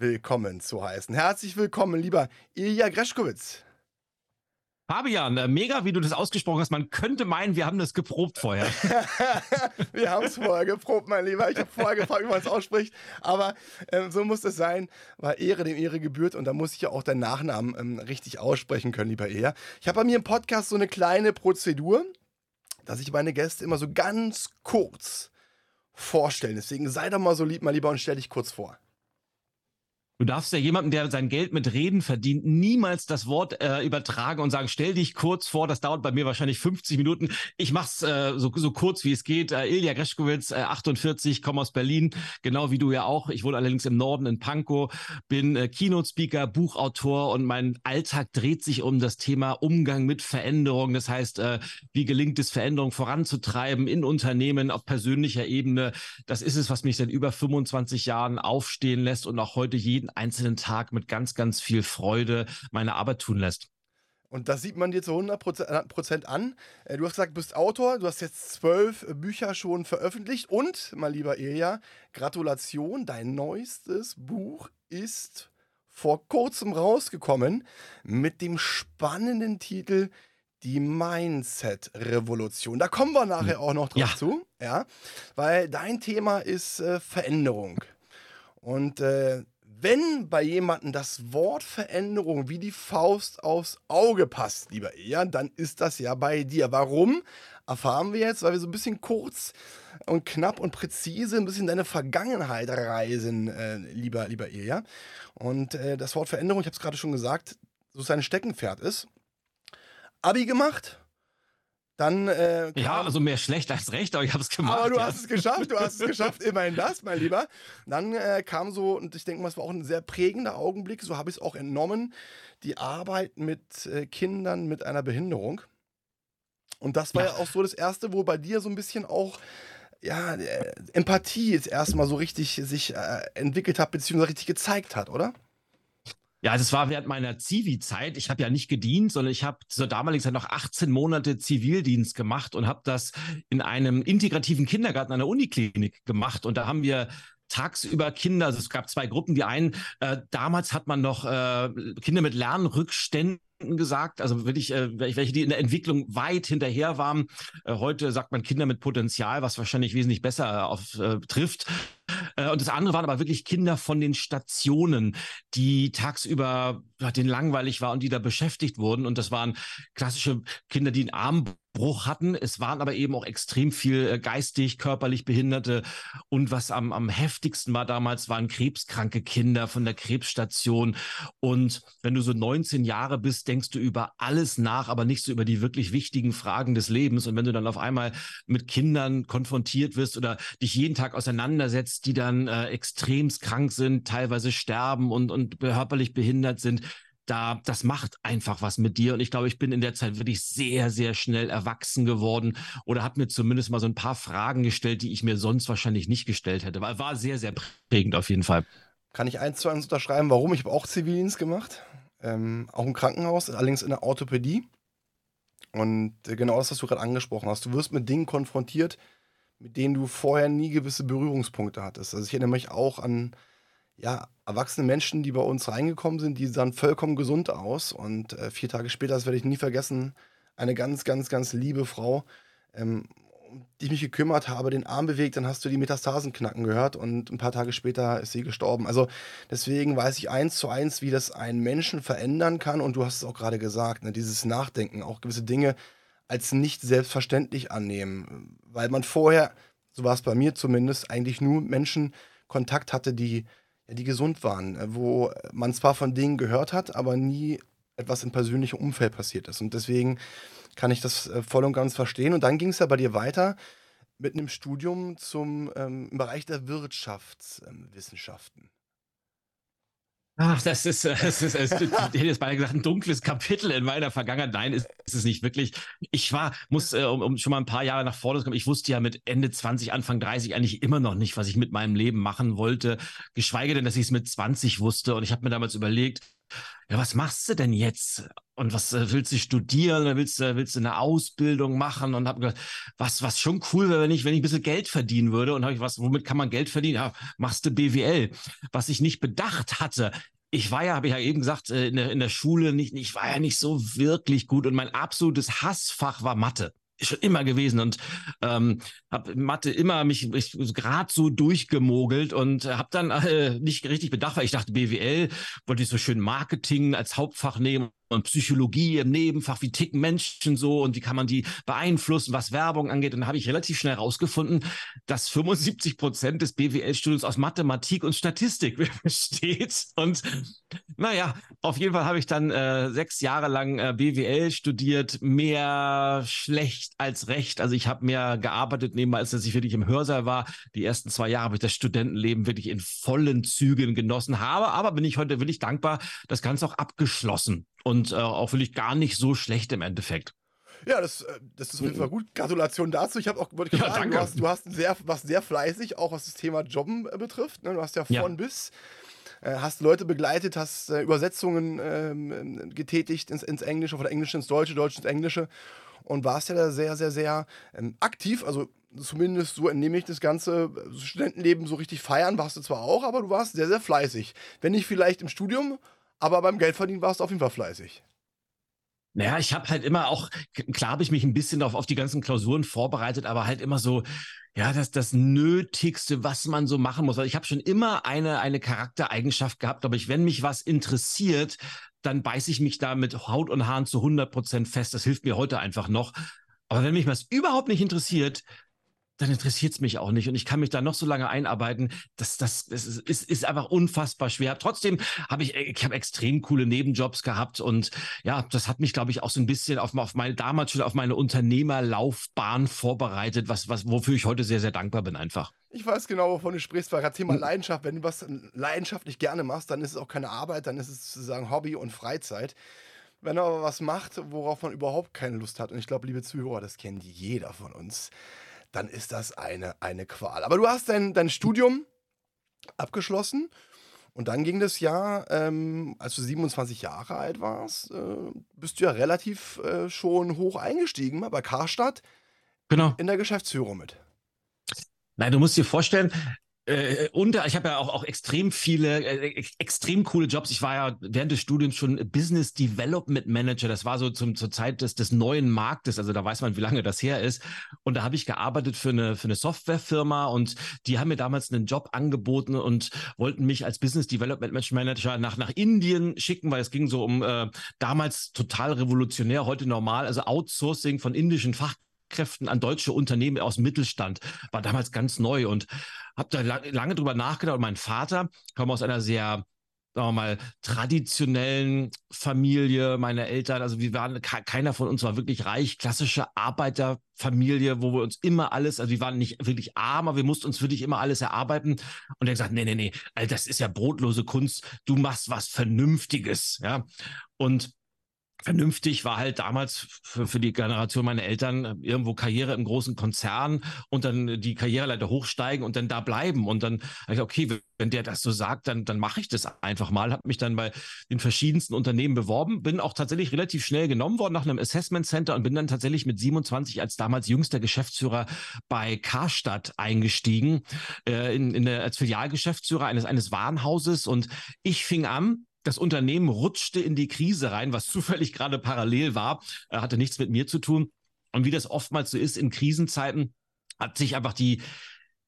willkommen zu heißen. Herzlich willkommen, lieber Ilja Greschkowitz. Fabian, äh, mega, wie du das ausgesprochen hast. Man könnte meinen, wir haben das geprobt vorher. wir haben es vorher geprobt, mein Lieber. Ich habe vorher gefragt, wie man es ausspricht. Aber ähm, so muss es sein, weil Ehre dem Ehre gebührt. Und da muss ich ja auch deinen Nachnamen ähm, richtig aussprechen können, lieber Ilja. Ich habe bei mir im Podcast so eine kleine Prozedur, dass ich meine Gäste immer so ganz kurz vorstellen. Deswegen sei doch mal so lieb, mein Lieber, und stell dich kurz vor. Du darfst ja jemandem, der sein Geld mit Reden verdient, niemals das Wort äh, übertragen und sagen, stell dich kurz vor, das dauert bei mir wahrscheinlich 50 Minuten. Ich mach's äh, so, so kurz wie es geht. Äh, Ilja Greschkowitz, äh, 48, komme aus Berlin, genau wie du ja auch. Ich wohne allerdings im Norden in Pankow, bin äh, Keynote-Speaker, Buchautor und mein Alltag dreht sich um das Thema Umgang mit Veränderung. Das heißt, äh, wie gelingt es, Veränderung voranzutreiben in Unternehmen auf persönlicher Ebene. Das ist es, was mich seit über 25 Jahren aufstehen lässt und auch heute jeden einzelnen Tag mit ganz, ganz viel Freude meine Arbeit tun lässt. Und das sieht man dir zu 100% an. Äh, du hast gesagt, du bist Autor, du hast jetzt zwölf Bücher schon veröffentlicht und, mein lieber Ilja, Gratulation, dein neuestes Buch ist vor kurzem rausgekommen mit dem spannenden Titel Die Mindset-Revolution. Da kommen wir nachher hm. auch noch drauf ja. zu, ja, weil dein Thema ist äh, Veränderung. Und äh, wenn bei jemandem das Wort Veränderung wie die Faust aufs Auge passt, lieber Ian, dann ist das ja bei dir. Warum? Erfahren wir jetzt, weil wir so ein bisschen kurz und knapp und präzise ein bisschen deine Vergangenheit reisen, äh, lieber, lieber Ilja. Und äh, das Wort Veränderung, ich habe es gerade schon gesagt, so sein Steckenpferd ist. Abi gemacht, dann, äh, ja, also mehr schlecht als recht, aber ich habe es gemacht. Aber du ja. hast es geschafft, du hast es geschafft, immerhin das, mein Lieber. Dann äh, kam so, und ich denke mal, es war auch ein sehr prägender Augenblick, so habe ich es auch entnommen, die Arbeit mit äh, Kindern mit einer Behinderung. Und das war ja. ja. auch so das Erste, wo bei dir so ein bisschen auch ja, äh, Empathie jetzt erstmal so richtig sich äh, entwickelt hat, beziehungsweise richtig gezeigt hat, oder? Ja, das war während meiner Zivi-Zeit. Ich habe ja nicht gedient, sondern ich habe zur damaligen Zeit noch 18 Monate Zivildienst gemacht und habe das in einem integrativen Kindergarten der Uniklinik gemacht. Und da haben wir tagsüber Kinder, also es gab zwei Gruppen. Die einen, äh, damals hat man noch äh, Kinder mit Lernrückständen gesagt, also wirklich, äh, welche die in der Entwicklung weit hinterher waren. Äh, heute sagt man Kinder mit Potenzial, was wahrscheinlich wesentlich besser auf, äh, trifft. Äh, und das andere waren aber wirklich Kinder von den Stationen, die tagsüber ja, denen langweilig war und die da beschäftigt wurden. Und das waren klassische Kinder, die einen Armbruch hatten. Es waren aber eben auch extrem viel äh, geistig, körperlich Behinderte. Und was am, am heftigsten war damals, waren krebskranke Kinder von der Krebsstation. Und wenn du so 19 Jahre bist, denkst du über alles nach, aber nicht so über die wirklich wichtigen Fragen des Lebens. Und wenn du dann auf einmal mit Kindern konfrontiert wirst oder dich jeden Tag auseinandersetzt, die dann äh, extremst krank sind, teilweise sterben und, und körperlich behindert sind, da, das macht einfach was mit dir. Und ich glaube, ich bin in der Zeit wirklich sehr, sehr schnell erwachsen geworden oder habe mir zumindest mal so ein paar Fragen gestellt, die ich mir sonst wahrscheinlich nicht gestellt hätte. War, war sehr, sehr prägend auf jeden Fall. Kann ich eins zu eins unterschreiben, warum? Ich habe auch Zivildienst gemacht. Ähm, auch im Krankenhaus, allerdings in der Orthopädie. Und äh, genau das, was du gerade angesprochen hast. Du wirst mit Dingen konfrontiert, mit denen du vorher nie gewisse Berührungspunkte hattest. Also ich erinnere mich auch an ja, erwachsene Menschen, die bei uns reingekommen sind, die sahen vollkommen gesund aus. Und äh, vier Tage später, das werde ich nie vergessen, eine ganz, ganz, ganz liebe Frau, ähm, um die ich mich gekümmert habe, den Arm bewegt, dann hast du die Metastasen knacken gehört und ein paar Tage später ist sie gestorben. Also deswegen weiß ich eins zu eins, wie das einen Menschen verändern kann. Und du hast es auch gerade gesagt, ne, dieses Nachdenken, auch gewisse Dinge als nicht selbstverständlich annehmen. Weil man vorher, so war es bei mir zumindest, eigentlich nur Menschen Kontakt hatte, die die gesund waren, äh, wo man zwar von Dingen gehört hat, aber nie etwas im persönlichen Umfeld passiert ist. Und deswegen kann ich das äh, voll und ganz verstehen. Und dann ging es ja bei dir weiter mit einem Studium zum, ähm, Bereich der Wirtschaftswissenschaften. Ach, das ist, das ist, das ist, ich hätte jetzt beinahe gesagt, ein dunkles Kapitel in meiner Vergangenheit. Nein, ist, ist es nicht wirklich. Ich war, muss, äh, um, um schon mal ein paar Jahre nach vorne zu kommen, ich wusste ja mit Ende 20, Anfang 30 eigentlich immer noch nicht, was ich mit meinem Leben machen wollte. Geschweige denn, dass ich es mit 20 wusste. Und ich habe mir damals überlegt, ja, was machst du denn jetzt? Und was äh, willst du studieren? Willst du, willst du eine Ausbildung machen? Und habe gedacht, was, was schon cool wäre, wenn ich, wenn ich ein bisschen Geld verdienen würde. Und habe ich was, womit kann man Geld verdienen? Ja, machst du BWL. Was ich nicht bedacht hatte, ich war ja, habe ich ja eben gesagt, äh, in der, in der Schule nicht, ich war ja nicht so wirklich gut und mein absolutes Hassfach war Mathe schon immer gewesen und ähm, habe Mathe immer mich gerade so durchgemogelt und habe dann äh, nicht richtig bedacht, weil ich dachte, BWL wollte ich so schön Marketing als Hauptfach nehmen und Psychologie im Nebenfach, wie ticken Menschen so und wie kann man die beeinflussen, was Werbung angeht. Und dann habe ich relativ schnell herausgefunden, dass 75 Prozent des BWL-Studiums aus Mathematik und Statistik besteht. Und naja, auf jeden Fall habe ich dann äh, sechs Jahre lang äh, BWL studiert, mehr schlecht als recht. Also ich habe mehr gearbeitet nebenbei, als dass ich wirklich im Hörsaal war. Die ersten zwei Jahre habe ich das Studentenleben wirklich in vollen Zügen genossen habe. Aber bin ich heute wirklich dankbar, das Ganze auch abgeschlossen und äh, auch wirklich gar nicht so schlecht im Endeffekt. Ja, das, äh, das ist auf jeden Fall gut. Gratulation dazu. Ich habe auch wollte ja, sagen, du hast, du hast sehr, warst sehr fleißig, auch was das Thema Jobben äh, betrifft. Ne? Du hast ja von ja. bis äh, hast Leute begleitet, hast äh, Übersetzungen ähm, getätigt ins, ins Englische, von Englisch ins Deutsche, Deutsch ins Englische und warst ja da sehr, sehr, sehr ähm, aktiv. Also zumindest so entnehme ich das ganze Studentenleben so richtig feiern, warst du zwar auch, aber du warst sehr, sehr fleißig. Wenn nicht vielleicht im Studium, aber beim Geldverdienen warst du auf jeden Fall fleißig. Naja, ich habe halt immer auch, klar habe ich mich ein bisschen auf, auf die ganzen Klausuren vorbereitet, aber halt immer so, ja, das das Nötigste, was man so machen muss. Also ich habe schon immer eine, eine Charaktereigenschaft gehabt, aber ich, wenn mich was interessiert, dann beiße ich mich da mit Haut und Haaren zu 100 Prozent fest. Das hilft mir heute einfach noch. Aber wenn mich was überhaupt nicht interessiert, dann interessiert es mich auch nicht und ich kann mich da noch so lange einarbeiten. Das, das, das ist, ist, einfach unfassbar schwer. Trotzdem habe ich, ich habe extrem coole Nebenjobs gehabt und ja, das hat mich, glaube ich, auch so ein bisschen auf, auf meine, damals schon auf meine Unternehmerlaufbahn vorbereitet, was, was, wofür ich heute sehr, sehr dankbar bin einfach. Ich weiß genau, wovon du sprichst, weil gerade Thema hm. Leidenschaft, wenn du was leidenschaftlich gerne machst, dann ist es auch keine Arbeit, dann ist es sozusagen Hobby und Freizeit. Wenn er aber was macht, worauf man überhaupt keine Lust hat, und ich glaube, liebe Zuhörer, das kennt jeder von uns, dann ist das eine, eine Qual. Aber du hast dein, dein Studium abgeschlossen und dann ging das Jahr, ähm, als du 27 Jahre alt warst, äh, bist du ja relativ äh, schon hoch eingestiegen bei Karstadt genau. in der Geschäftsführung mit. Nein, du musst dir vorstellen, äh, und ich habe ja auch, auch extrem viele, äh, extrem coole Jobs. Ich war ja während des Studiums schon Business Development Manager. Das war so zum, zur Zeit des, des neuen Marktes. Also da weiß man, wie lange das her ist. Und da habe ich gearbeitet für eine, für eine Softwarefirma und die haben mir damals einen Job angeboten und wollten mich als Business Development Manager nach, nach Indien schicken, weil es ging so um äh, damals total revolutionär, heute normal, also Outsourcing von indischen Fachkräften. Fachkräften an deutsche Unternehmen aus dem Mittelstand. War damals ganz neu und habe da lange, lange drüber nachgedacht. Und mein Vater kam aus einer sehr sagen wir mal, traditionellen Familie, meine Eltern, also wir waren, keiner von uns war wirklich reich, klassische Arbeiterfamilie, wo wir uns immer alles, also wir waren nicht wirklich arm, aber wir mussten uns wirklich immer alles erarbeiten. Und er gesagt, nee, nee, nee, all das ist ja brotlose Kunst, du machst was Vernünftiges, ja. Und vernünftig war halt damals für, für die Generation meiner Eltern äh, irgendwo Karriere im großen Konzern und dann die Karriereleiter hochsteigen und dann da bleiben. Und dann ich okay, wenn der das so sagt, dann, dann mache ich das einfach mal. Habe mich dann bei den verschiedensten Unternehmen beworben, bin auch tatsächlich relativ schnell genommen worden nach einem Assessment Center und bin dann tatsächlich mit 27 als damals jüngster Geschäftsführer bei Karstadt eingestiegen, äh, in, in der, als Filialgeschäftsführer eines, eines Warenhauses. Und ich fing an, das Unternehmen rutschte in die Krise rein, was zufällig gerade parallel war, äh, hatte nichts mit mir zu tun. Und wie das oftmals so ist in Krisenzeiten, hat sich einfach die,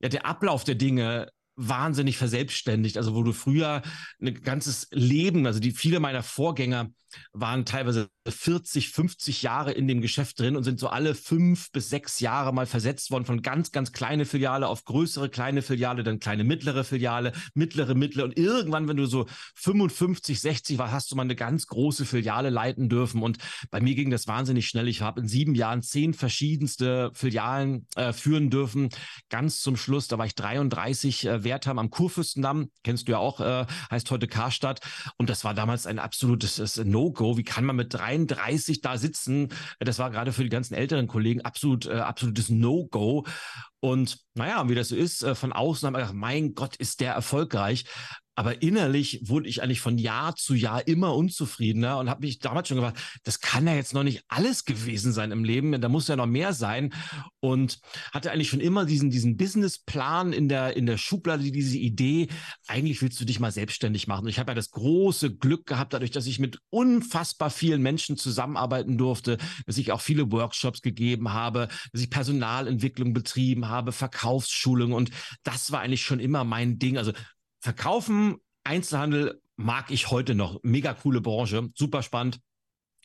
ja, der Ablauf der Dinge wahnsinnig verselbstständigt. Also wo du früher ein ganzes Leben, also die viele meiner Vorgänger waren teilweise 40, 50 Jahre in dem Geschäft drin und sind so alle fünf bis sechs Jahre mal versetzt worden von ganz, ganz kleine Filiale auf größere kleine Filiale, dann kleine mittlere Filiale, mittlere, mittlere und irgendwann, wenn du so 55, 60 warst, hast du mal eine ganz große Filiale leiten dürfen und bei mir ging das wahnsinnig schnell. Ich habe in sieben Jahren zehn verschiedenste Filialen äh, führen dürfen. Ganz zum Schluss, da war ich 33, äh, Wertheim am Kurfürstendamm, kennst du ja auch, äh, heißt heute Karstadt. Und das war damals ein absolutes No-Go. Wie kann man mit 33 da sitzen? Das war gerade für die ganzen älteren Kollegen absolut, äh, absolutes No-Go. Und naja, wie das so ist, äh, von außen haben wir gedacht, mein Gott, ist der erfolgreich. Aber innerlich wurde ich eigentlich von Jahr zu Jahr immer unzufriedener und habe mich damals schon gefragt, das kann ja jetzt noch nicht alles gewesen sein im Leben, da muss ja noch mehr sein. Und hatte eigentlich schon immer diesen, diesen Businessplan in der, in der Schublade, diese Idee, eigentlich willst du dich mal selbstständig machen. Und ich habe ja das große Glück gehabt, dadurch, dass ich mit unfassbar vielen Menschen zusammenarbeiten durfte, dass ich auch viele Workshops gegeben habe, dass ich Personalentwicklung betrieben habe, Verkaufsschulung und das war eigentlich schon immer mein Ding. Also Verkaufen, Einzelhandel mag ich heute noch. Mega coole Branche, super spannend.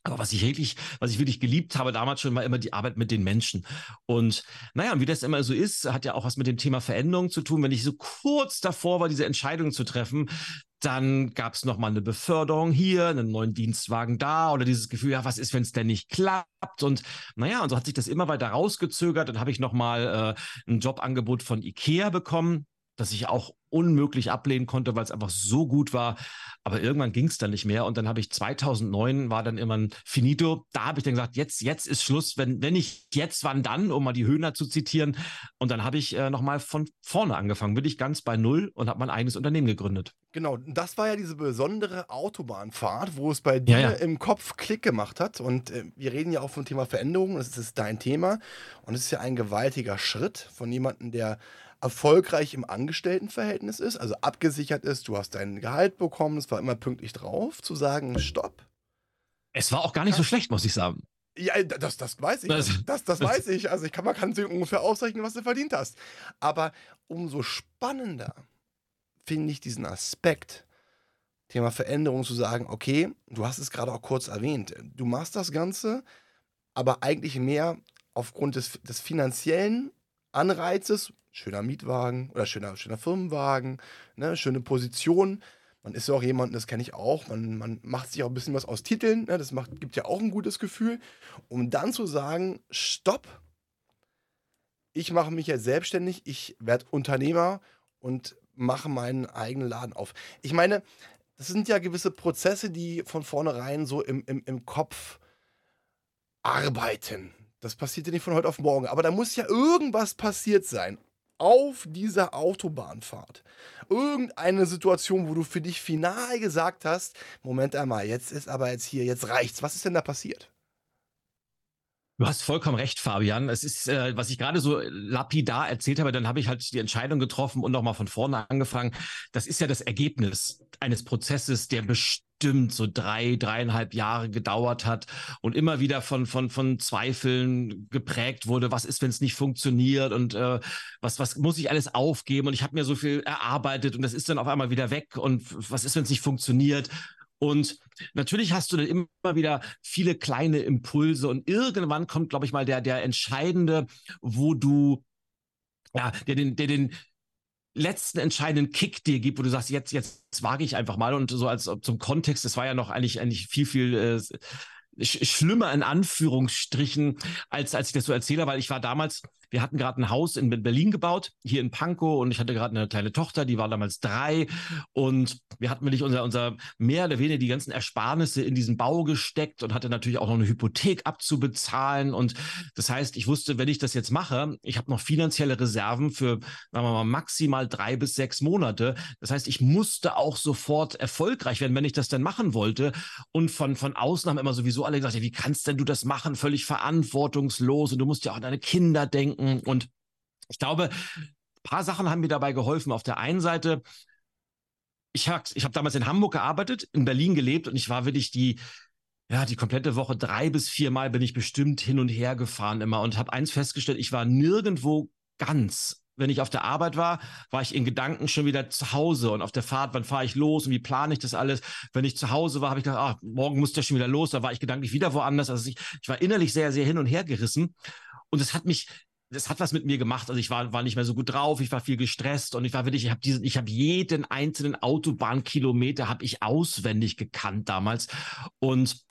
Aber was ich wirklich, was ich wirklich geliebt habe damals schon, war immer die Arbeit mit den Menschen. Und naja, wie das immer so ist, hat ja auch was mit dem Thema Veränderung zu tun. Wenn ich so kurz davor war, diese Entscheidung zu treffen, dann gab es nochmal eine Beförderung hier, einen neuen Dienstwagen da oder dieses Gefühl, ja, was ist, wenn es denn nicht klappt? Und naja, und so hat sich das immer weiter rausgezögert. Dann habe ich nochmal äh, ein Jobangebot von Ikea bekommen, das ich auch unmöglich ablehnen konnte, weil es einfach so gut war. Aber irgendwann ging es dann nicht mehr. Und dann habe ich 2009 war dann immer ein Finito. Da habe ich dann gesagt, jetzt, jetzt ist Schluss. Wenn, wenn nicht jetzt, wann dann, um mal die Höhner zu zitieren. Und dann habe ich äh, nochmal von vorne angefangen, bin ich ganz bei Null und habe mein eigenes Unternehmen gegründet. Genau, das war ja diese besondere Autobahnfahrt, wo es bei dir ja, ja. im Kopf Klick gemacht hat. Und äh, wir reden ja auch vom Thema Veränderung. Das ist dein Thema. Und es ist ja ein gewaltiger Schritt von jemandem, der erfolgreich im Angestelltenverhältnis ist, also abgesichert ist, du hast dein Gehalt bekommen, es war immer pünktlich drauf, zu sagen, stopp. Es war auch gar nicht so schlecht, muss ich sagen. Ja, das, das weiß ich. Das, das, das weiß ich. Also ich kann, man kann sich ungefähr ausrechnen, was du verdient hast. Aber umso spannender finde ich diesen Aspekt, Thema Veränderung, zu sagen, okay, du hast es gerade auch kurz erwähnt, du machst das Ganze, aber eigentlich mehr aufgrund des, des finanziellen Anreizes, schöner Mietwagen oder schöner, schöner Firmenwagen, ne, schöne Position. Man ist ja auch jemand, das kenne ich auch, man, man macht sich auch ein bisschen was aus Titeln, ne, das macht, gibt ja auch ein gutes Gefühl, um dann zu sagen, stopp, ich mache mich jetzt selbstständig, ich werde Unternehmer und mache meinen eigenen Laden auf. Ich meine, das sind ja gewisse Prozesse, die von vornherein so im, im, im Kopf arbeiten. Das passiert ja nicht von heute auf morgen. Aber da muss ja irgendwas passiert sein auf dieser Autobahnfahrt. Irgendeine Situation, wo du für dich final gesagt hast, Moment einmal, jetzt ist aber jetzt hier, jetzt reicht's. Was ist denn da passiert? Du hast vollkommen recht, Fabian. Es ist, äh, was ich gerade so lapidar erzählt habe, dann habe ich halt die Entscheidung getroffen und nochmal von vorne angefangen. Das ist ja das Ergebnis eines Prozesses, der bestimmt so drei, dreieinhalb Jahre gedauert hat und immer wieder von, von, von Zweifeln geprägt wurde. Was ist, wenn es nicht funktioniert und äh, was, was muss ich alles aufgeben? Und ich habe mir so viel erarbeitet und das ist dann auf einmal wieder weg. Und was ist, wenn es nicht funktioniert? Und natürlich hast du dann immer wieder viele kleine Impulse und irgendwann kommt, glaube ich mal, der, der entscheidende, wo du, ja, der den, der den letzten entscheidenden Kick dir gibt, wo du sagst, jetzt, jetzt wage ich einfach mal und so als zum Kontext, das war ja noch eigentlich, eigentlich viel, viel, äh, schlimmer in Anführungsstrichen, als, als ich das so erzähle, weil ich war damals, wir hatten gerade ein Haus in Berlin gebaut, hier in Pankow, und ich hatte gerade eine kleine Tochter, die war damals drei. Und wir hatten wirklich unser, unser mehr oder weniger die ganzen Ersparnisse in diesen Bau gesteckt und hatte natürlich auch noch eine Hypothek abzubezahlen. Und das heißt, ich wusste, wenn ich das jetzt mache, ich habe noch finanzielle Reserven für, sagen wir mal, maximal drei bis sechs Monate. Das heißt, ich musste auch sofort erfolgreich werden, wenn ich das dann machen wollte. Und von, von außen immer sowieso alle gesagt, ja, wie kannst denn du das machen? Völlig verantwortungslos und du musst ja auch an deine Kinder denken. Und ich glaube, ein paar Sachen haben mir dabei geholfen. Auf der einen Seite, ich habe ich hab damals in Hamburg gearbeitet, in Berlin gelebt und ich war wirklich die, ja, die komplette Woche drei bis vier Mal bin ich bestimmt hin und her gefahren immer und habe eins festgestellt, ich war nirgendwo ganz. Wenn ich auf der Arbeit war, war ich in Gedanken schon wieder zu Hause und auf der Fahrt, wann fahre ich los und wie plane ich das alles? Wenn ich zu Hause war, habe ich gedacht, ach, morgen muss der schon wieder los, da war ich gedanklich wieder woanders. Also ich, ich war innerlich sehr, sehr hin und her gerissen und es hat mich das hat was mit mir gemacht. Also ich war, war nicht mehr so gut drauf, ich war viel gestresst und ich war wirklich, ich habe diesen, ich habe jeden einzelnen Autobahnkilometer habe ich auswendig gekannt damals. Und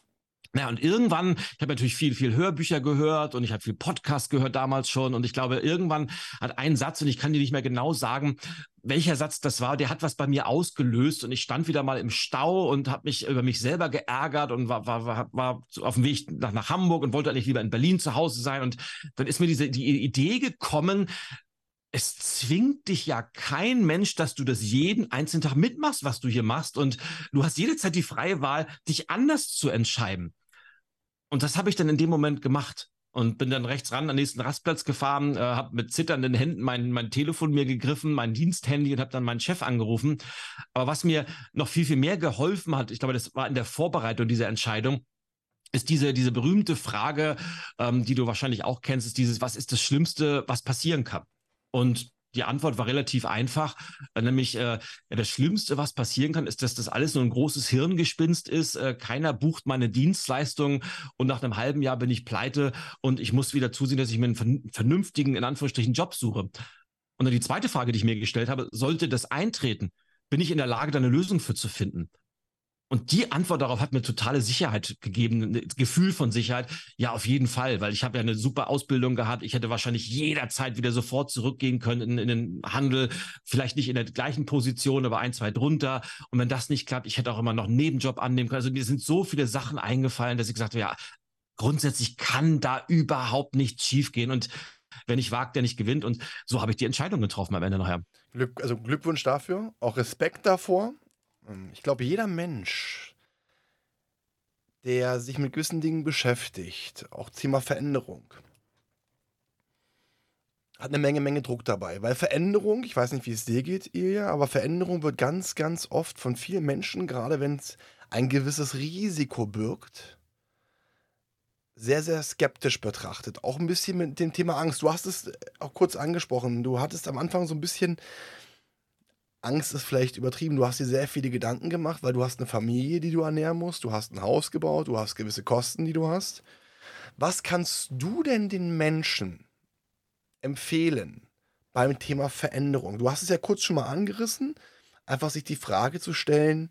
Ja, und irgendwann, ich habe natürlich viel, viel Hörbücher gehört und ich habe viel Podcast gehört damals schon. Und ich glaube, irgendwann hat ein Satz, und ich kann dir nicht mehr genau sagen, welcher Satz das war, der hat was bei mir ausgelöst und ich stand wieder mal im Stau und habe mich über mich selber geärgert und war, war, war, war auf dem Weg nach, nach Hamburg und wollte eigentlich lieber in Berlin zu Hause sein. Und dann ist mir diese die Idee gekommen, es zwingt dich ja kein Mensch, dass du das jeden einzelnen Tag mitmachst, was du hier machst. Und du hast jederzeit die freie Wahl, dich anders zu entscheiden. Und das habe ich dann in dem Moment gemacht und bin dann rechts ran an den nächsten Rastplatz gefahren, äh, habe mit zitternden Händen mein, mein Telefon mir gegriffen, mein Diensthandy und habe dann meinen Chef angerufen. Aber was mir noch viel, viel mehr geholfen hat, ich glaube, das war in der Vorbereitung dieser Entscheidung, ist diese, diese berühmte Frage, ähm, die du wahrscheinlich auch kennst, ist dieses, was ist das Schlimmste, was passieren kann? Und die Antwort war relativ einfach, äh, nämlich äh, das Schlimmste, was passieren kann, ist, dass das alles nur ein großes Hirngespinst ist. Äh, keiner bucht meine Dienstleistung und nach einem halben Jahr bin ich pleite und ich muss wieder zusehen, dass ich mir einen vernünftigen, in Anführungsstrichen, Job suche. Und dann die zweite Frage, die ich mir gestellt habe, sollte das eintreten? Bin ich in der Lage, da eine Lösung für zu finden? Und die Antwort darauf hat mir totale Sicherheit gegeben, ein Gefühl von Sicherheit. Ja, auf jeden Fall, weil ich habe ja eine super Ausbildung gehabt. Ich hätte wahrscheinlich jederzeit wieder sofort zurückgehen können in, in den Handel, vielleicht nicht in der gleichen Position, aber ein, zwei drunter. Und wenn das nicht klappt, ich hätte auch immer noch einen Nebenjob annehmen können. Also mir sind so viele Sachen eingefallen, dass ich gesagt habe, ja, grundsätzlich kann da überhaupt nichts schiefgehen. Und wer nicht wagt, der nicht gewinnt. Und so habe ich die Entscheidung getroffen am Ende nachher. Glück, also Glückwunsch dafür, auch Respekt davor. Ähm, ich glaube, jeder Mensch, der sich mit gewissen Dingen beschäftigt, auch Thema Veränderung, hat eine Menge, Menge Druck dabei. Weil Veränderung, ich weiß nicht, wie es dir geht, Ilja, aber Veränderung wird ganz, ganz oft von vielen Menschen, gerade wenn es ein gewisses Risiko birgt, sehr, sehr skeptisch betrachtet. Auch ein bisschen mit dem Thema Angst. Du hast es auch kurz angesprochen. Du hattest am Anfang so ein bisschen Angst ist vielleicht übertrieben. Du hast dir sehr viele Gedanken gemacht, weil du hast eine Familie, die du ernähren musst. Du hast ein Haus gebaut, du hast gewisse Kosten, die du hast. Was kannst du denn den Menschen empfehlen beim Thema Veränderung? Du hast es ja kurz schon mal angerissen, einfach sich die Frage zu stellen,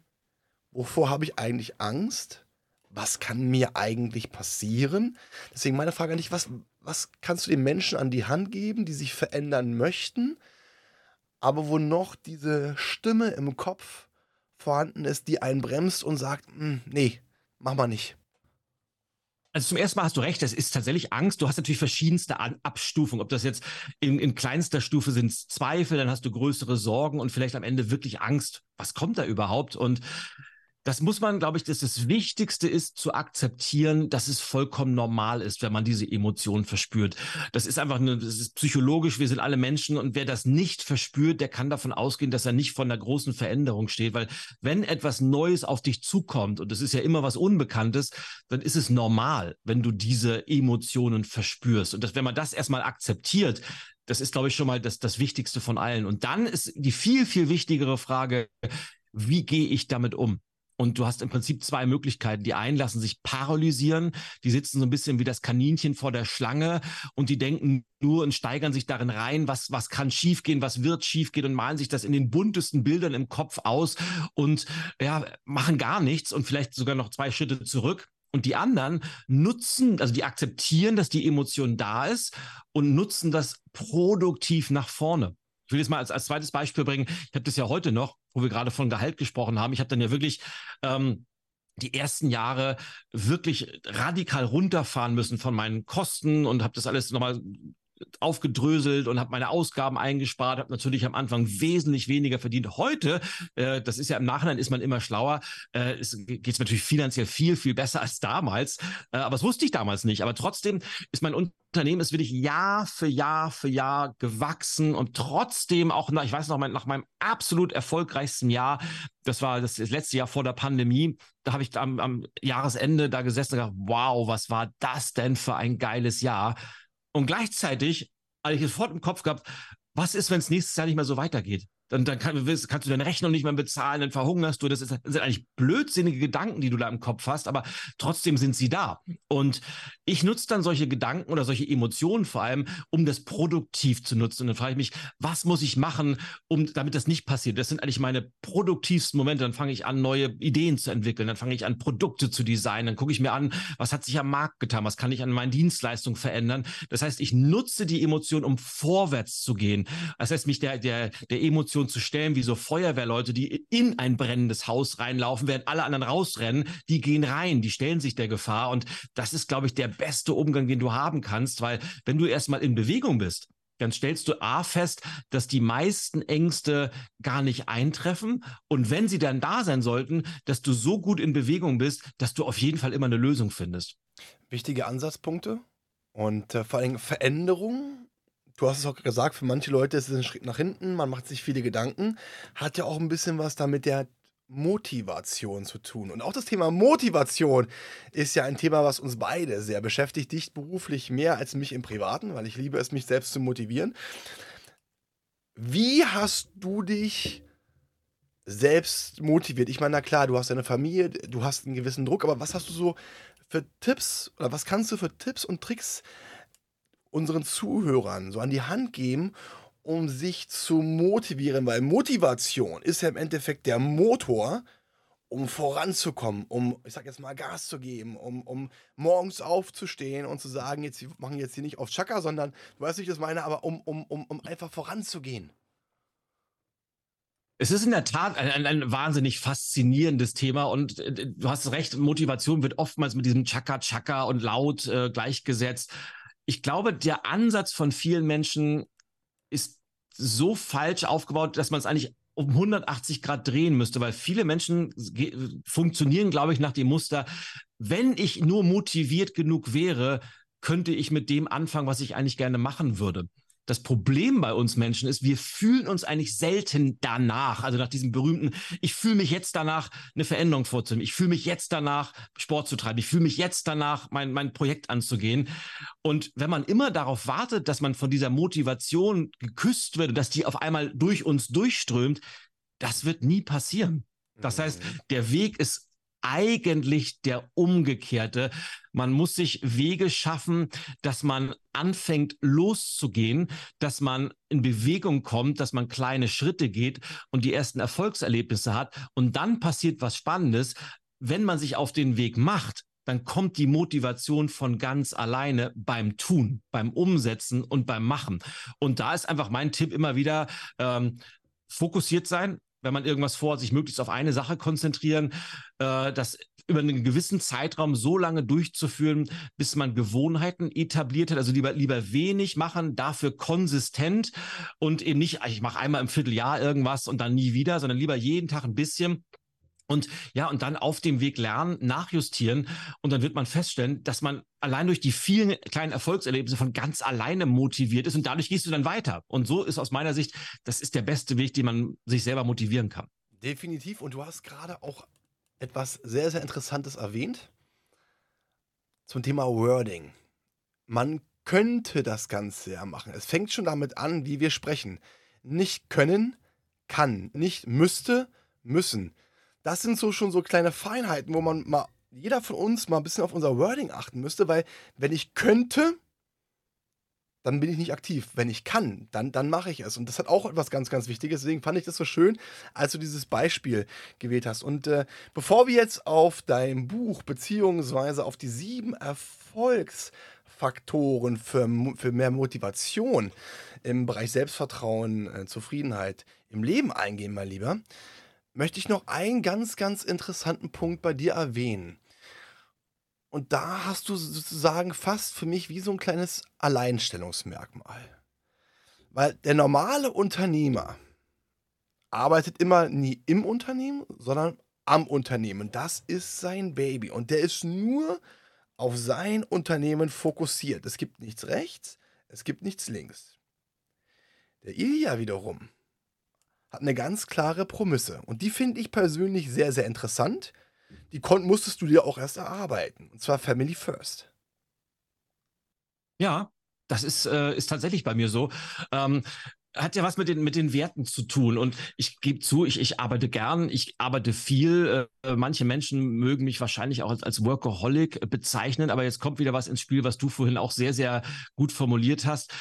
wovor habe ich eigentlich Angst? Was kann mir eigentlich passieren? Deswegen meine Frage an dich, was, was kannst du den Menschen an die Hand geben, die sich verändern möchten? Aber wo noch diese Stimme im Kopf vorhanden ist, die einen bremst und sagt, hm, nee, mach mal nicht. Also zum ersten Mal hast du recht, es ist tatsächlich Angst. Du hast natürlich verschiedenste Abstufungen. Ob das jetzt in, in kleinster Stufe sind Zweifel, dann hast du größere Sorgen und vielleicht am Ende wirklich Angst. Was kommt da überhaupt? Und das muss man, glaube ich, dass das Wichtigste ist, zu akzeptieren, dass es vollkommen normal ist, wenn man diese Emotionen verspürt. Das ist einfach, eine, das ist psychologisch, wir sind alle Menschen und wer das nicht verspürt, der kann davon ausgehen, dass er nicht von einer großen Veränderung steht, weil wenn etwas Neues auf dich zukommt und es ist ja immer was Unbekanntes, dann ist es normal, wenn du diese Emotionen verspürst. Und dass, wenn man das erstmal akzeptiert, das ist, glaube ich, schon mal das, das Wichtigste von allen. Und dann ist die viel, viel wichtigere Frage, wie gehe ich damit um? Und du hast im Prinzip zwei Möglichkeiten. Die einen lassen sich paralysieren, die sitzen so ein bisschen wie das Kaninchen vor der Schlange und die denken nur und steigern sich darin rein, was, was kann schiefgehen, was wird schiefgehen und malen sich das in den buntesten Bildern im Kopf aus und ja, machen gar nichts und vielleicht sogar noch zwei Schritte zurück. Und die anderen nutzen, also die akzeptieren, dass die Emotion da ist und nutzen das produktiv nach vorne. Ich will jetzt mal als, als zweites Beispiel bringen. Ich habe das ja heute noch, wo wir gerade von Gehalt gesprochen haben. Ich habe dann ja wirklich ähm, die ersten Jahre wirklich radikal runterfahren müssen von meinen Kosten und habe das alles nochmal aufgedröselt und habe meine Ausgaben eingespart, habe natürlich am Anfang wesentlich weniger verdient. Heute, äh, das ist ja im Nachhinein, ist man immer schlauer, äh, geht es natürlich finanziell viel, viel besser als damals. Äh, aber das wusste ich damals nicht. Aber trotzdem ist mein Unternehmen ist wirklich Jahr für Jahr für Jahr gewachsen und trotzdem auch, nach, ich weiß noch, nach meinem absolut erfolgreichsten Jahr, das war das letzte Jahr vor der Pandemie, da habe ich am, am Jahresende da gesessen und gedacht, wow, was war das denn für ein geiles Jahr? Und gleichzeitig habe ich sofort im Kopf gehabt, was ist, wenn es nächstes Jahr nicht mehr so weitergeht? Dann, dann kann, kannst du deine Rechnung nicht mehr bezahlen, dann verhungerst du. Das, ist, das sind eigentlich blödsinnige Gedanken, die du da im Kopf hast, aber trotzdem sind sie da. Und ich nutze dann solche Gedanken oder solche Emotionen vor allem, um das produktiv zu nutzen. Und dann frage ich mich, was muss ich machen, um damit das nicht passiert? Das sind eigentlich meine produktivsten Momente. Dann fange ich an, neue Ideen zu entwickeln. Dann fange ich an, Produkte zu designen. Dann gucke ich mir an, was hat sich am Markt getan? Was kann ich an meinen Dienstleistungen verändern? Das heißt, ich nutze die Emotion, um vorwärts zu gehen. Das heißt, mich der, der, der Emotion zu stellen, wie so Feuerwehrleute, die in ein brennendes Haus reinlaufen, während alle anderen rausrennen, die gehen rein, die stellen sich der Gefahr. Und das ist, glaube ich, der beste Umgang, den du haben kannst, weil wenn du erstmal in Bewegung bist, dann stellst du A fest, dass die meisten Ängste gar nicht eintreffen. Und wenn sie dann da sein sollten, dass du so gut in Bewegung bist, dass du auf jeden Fall immer eine Lösung findest. Wichtige Ansatzpunkte und äh, vor allem Veränderungen. Du hast es auch gesagt, für manche Leute ist es ein Schritt nach hinten, man macht sich viele Gedanken. Hat ja auch ein bisschen was damit der Motivation zu tun. Und auch das Thema Motivation ist ja ein Thema, was uns beide sehr beschäftigt. Dich beruflich mehr als mich im Privaten, weil ich liebe es, mich selbst zu motivieren. Wie hast du dich selbst motiviert? Ich meine, na klar, du hast deine Familie, du hast einen gewissen Druck, aber was hast du so für Tipps oder was kannst du für Tipps und Tricks unseren Zuhörern so an die Hand geben, um sich zu motivieren, weil Motivation ist ja im Endeffekt der Motor, um voranzukommen, um, ich sag jetzt mal, Gas zu geben, um, um morgens aufzustehen und zu sagen, jetzt wir machen jetzt hier nicht auf Chaka, sondern, du weißt, ich das meine, aber um, um, um, um einfach voranzugehen. Es ist in der Tat ein, ein, ein, wahnsinnig faszinierendes Thema und äh, du hast recht, Motivation wird oftmals mit diesem Chaka-Chaka und laut äh, gleichgesetzt. Ich glaube, der Ansatz von vielen Menschen ist so falsch aufgebaut, dass man es eigentlich um 180 Grad drehen müsste, weil viele Menschen funktionieren, glaube ich, nach dem Muster, wenn ich nur motiviert genug wäre, könnte ich mit dem anfangen, was ich eigentlich gerne machen würde das Problem bei uns Menschen ist, wir fühlen uns eigentlich selten danach, also nach diesem berühmten, ich fühle mich jetzt danach, eine Veränderung vorzunehmen, ich fühle mich jetzt danach, Sport zu treiben, ich fühle mich jetzt danach, mein, mein Projekt anzugehen. Und wenn man immer darauf wartet, dass man von dieser Motivation geküsst wird, dass die auf einmal durch uns durchströmt, das wird nie passieren. Das heißt, mhm. der Weg ist eigentlich der umgekehrte. Man muss sich Wege schaffen, dass man anfängt loszugehen, dass man in Bewegung kommt, dass man kleine Schritte geht und die ersten Erfolgserlebnisse hat. Und dann passiert was Spannendes. Wenn man sich auf den Weg macht, dann kommt die Motivation von ganz alleine beim Tun, beim Umsetzen und beim Machen. Und da ist einfach mein Tipp immer wieder, ähm, fokussiert sein, wenn man irgendwas vorhat, sich möglichst auf eine Sache konzentrieren, äh, das über einen gewissen Zeitraum so lange durchzuführen, bis man Gewohnheiten etabliert hat. Also lieber, lieber wenig machen, dafür konsistent und eben nicht, ich mache einmal im Vierteljahr irgendwas und dann nie wieder, sondern lieber jeden Tag ein bisschen. Und ja, und dann auf dem Weg lernen, nachjustieren. Und dann wird man feststellen, dass man allein durch die vielen kleinen Erfolgserlebnisse von ganz alleine motiviert ist. Und dadurch gehst du dann weiter. Und so ist aus meiner Sicht, das ist der beste Weg, den man sich selber motivieren kann. Definitiv. Und du hast gerade auch etwas sehr, sehr Interessantes erwähnt zum Thema Wording. Man könnte das Ganze ja machen. Es fängt schon damit an, wie wir sprechen. Nicht können, kann. Nicht müsste, müssen das sind so schon so kleine Feinheiten, wo man mal, jeder von uns mal ein bisschen auf unser Wording achten müsste, weil wenn ich könnte, dann bin ich nicht aktiv. Wenn ich kann, dann, dann mache ich es. Und das hat auch etwas ganz, ganz Wichtiges. Deswegen fand ich das so schön, als du dieses Beispiel gewählt hast. Und äh, bevor wir jetzt auf dein Buch beziehungsweise auf die sieben Erfolgsfaktoren für, für mehr Motivation im Bereich Selbstvertrauen, äh, Zufriedenheit im Leben eingehen, mein Lieber, möchte ich noch einen ganz, ganz interessanten Punkt bei dir erwähnen. Und da hast du sozusagen fast für mich wie so ein kleines Alleinstellungsmerkmal. Weil der normale Unternehmer arbeitet immer nie im Unternehmen, sondern am Unternehmen. Das ist sein Baby. Und der ist nur auf sein Unternehmen fokussiert. Es gibt nichts rechts, es gibt nichts links. Der Ilja wiederum hat eine ganz klare Promisse. Und die finde ich persönlich sehr, sehr interessant. Die musstest du dir auch erst erarbeiten. Und zwar Family First. Ja, das ist, äh, ist tatsächlich bei mir so. Ähm, hat ja was mit den, mit den Werten zu tun. Und ich gebe zu, ich, ich arbeite gern, ich arbeite viel. Äh, manche Menschen mögen mich wahrscheinlich auch als, als Workaholic bezeichnen, aber jetzt kommt wieder was ins Spiel, was du vorhin auch sehr, sehr gut formuliert hast.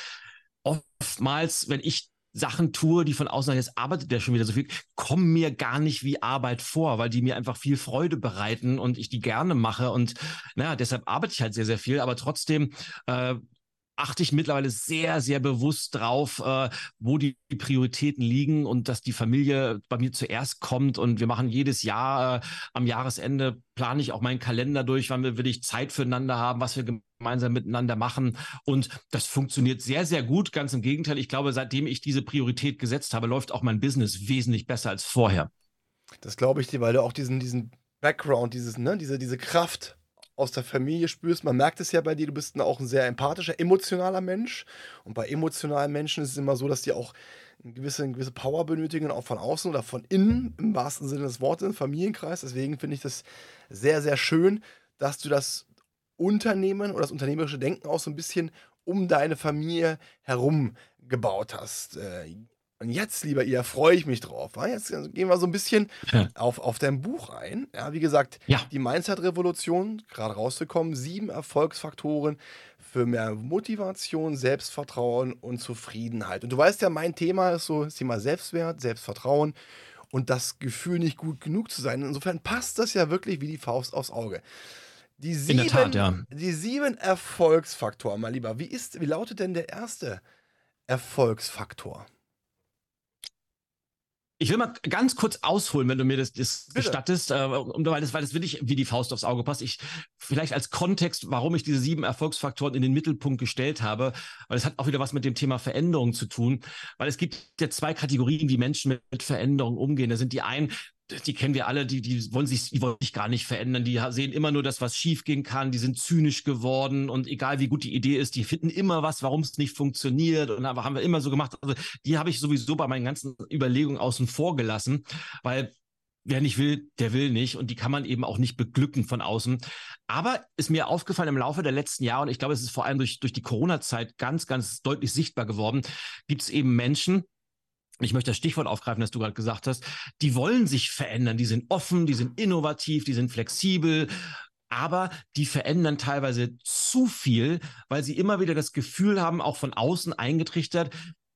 Oftmals, wenn ich Sachen tue, die von außen jetzt arbeitet der schon wieder so viel, kommen mir gar nicht wie Arbeit vor, weil die mir einfach viel Freude bereiten und ich die gerne mache. Und naja, deshalb arbeite ich halt sehr, sehr viel, aber trotzdem äh, achte ich mittlerweile sehr, sehr bewusst drauf, äh, wo die Prioritäten liegen und dass die Familie bei mir zuerst kommt. Und wir machen jedes Jahr äh, am Jahresende, plane ich auch meinen Kalender durch, wann wir wirklich Zeit füreinander haben, was wir gemeinsam miteinander machen. Und das funktioniert sehr, sehr gut. Ganz im Gegenteil, ich glaube, seitdem ich diese Priorität gesetzt habe, läuft auch mein Business wesentlich besser als vorher. Das glaube ich dir, weil du auch diesen, diesen Background, dieses, ne, diese, diese Kraft aus der Familie spürst. Man merkt es ja bei dir, du bist auch ein sehr empathischer, emotionaler Mensch. Und bei emotionalen Menschen ist es immer so, dass die auch eine gewisse, eine gewisse Power benötigen, auch von außen oder von innen, im wahrsten Sinne des Wortes, im Familienkreis. Deswegen finde ich das sehr, sehr schön, dass du das Unternehmen oder das unternehmerische Denken auch so ein bisschen um deine Familie herum gebaut hast. Und jetzt, lieber ihr, freue ich mich drauf. Jetzt gehen wir so ein bisschen ja. auf, auf dein Buch ein. Ja, wie gesagt, ja. die Mindset-Revolution, gerade rausgekommen, sieben Erfolgsfaktoren für mehr Motivation, Selbstvertrauen und Zufriedenheit. Und du weißt ja, mein Thema ist so das Thema Selbstwert, Selbstvertrauen und das Gefühl, nicht gut genug zu sein. Insofern passt das ja wirklich wie die Faust aufs Auge. Die sieben, In der Tat, ja. Die sieben Erfolgsfaktoren, mein Lieber. Wie, ist, wie lautet denn der erste Erfolgsfaktor? Ich will mal ganz kurz ausholen, wenn du mir das, das gestattest, äh, weil, das, weil das wirklich wie die Faust aufs Auge passt. Ich vielleicht als Kontext, warum ich diese sieben Erfolgsfaktoren in den Mittelpunkt gestellt habe, weil es hat auch wieder was mit dem Thema Veränderung zu tun, weil es gibt ja zwei Kategorien, wie Menschen mit, mit Veränderung umgehen. Da sind die einen, die kennen wir alle, die, die wollen sich, die wollen sich gar nicht verändern. Die sehen immer nur das, was schiefgehen kann. Die sind zynisch geworden und egal wie gut die Idee ist, die finden immer was, warum es nicht funktioniert. Und aber haben wir immer so gemacht. Also die habe ich sowieso bei meinen ganzen Überlegungen außen vor gelassen, weil wer nicht will, der will nicht. Und die kann man eben auch nicht beglücken von außen. Aber ist mir aufgefallen im Laufe der letzten Jahre, und ich glaube, es ist vor allem durch, durch die Corona-Zeit ganz, ganz deutlich sichtbar geworden, gibt es eben Menschen, ich möchte das Stichwort aufgreifen, das du gerade gesagt hast, die wollen sich verändern, die sind offen, die sind innovativ, die sind flexibel, aber die verändern teilweise zu viel, weil sie immer wieder das Gefühl haben, auch von außen eingetrichtert,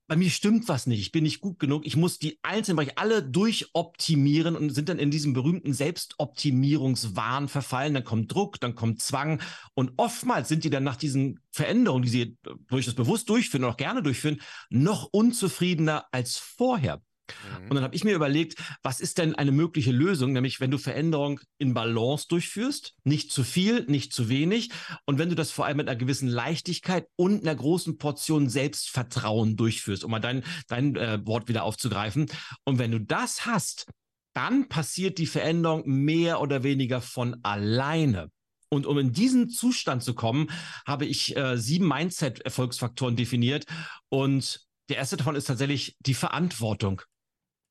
bei mir stimmt was nicht, ich bin nicht gut genug, ich muss die einzelnen Bereiche alle durchoptimieren und sind dann in diesem berühmten Selbstoptimierungswahn verfallen. Dann kommt Druck, dann kommt Zwang und oftmals sind die dann nach diesen Veränderungen, die sie durchaus bewusst durchführen und auch gerne durchführen, noch unzufriedener als vorher. Mhm. Und dann habe ich mir überlegt, was ist denn eine mögliche Lösung, nämlich wenn du Veränderung in Balance durchführst, nicht zu viel, nicht zu wenig, und wenn du das vor allem mit einer gewissen Leichtigkeit und einer großen Portion Selbstvertrauen durchführst, um mal dein, dein äh, Wort wieder aufzugreifen. Und wenn du das hast, dann passiert die Veränderung mehr oder weniger von alleine. Und um in diesen Zustand zu kommen, habe ich äh, sieben Mindset-Erfolgsfaktoren definiert. Und der erste davon ist tatsächlich die Verantwortung.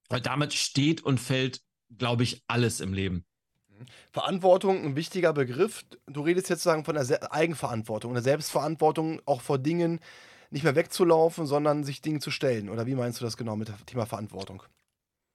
Weil damit steht und fällt, glaube ich, alles im Leben. Verantwortung, ein wichtiger Begriff. Du redest jetzt sozusagen von der Eigenverantwortung, der Selbstverantwortung, auch vor Dingen nicht mehr wegzulaufen, sondern sich Dingen zu stellen. Oder wie meinst du das genau mit dem Thema Verantwortung?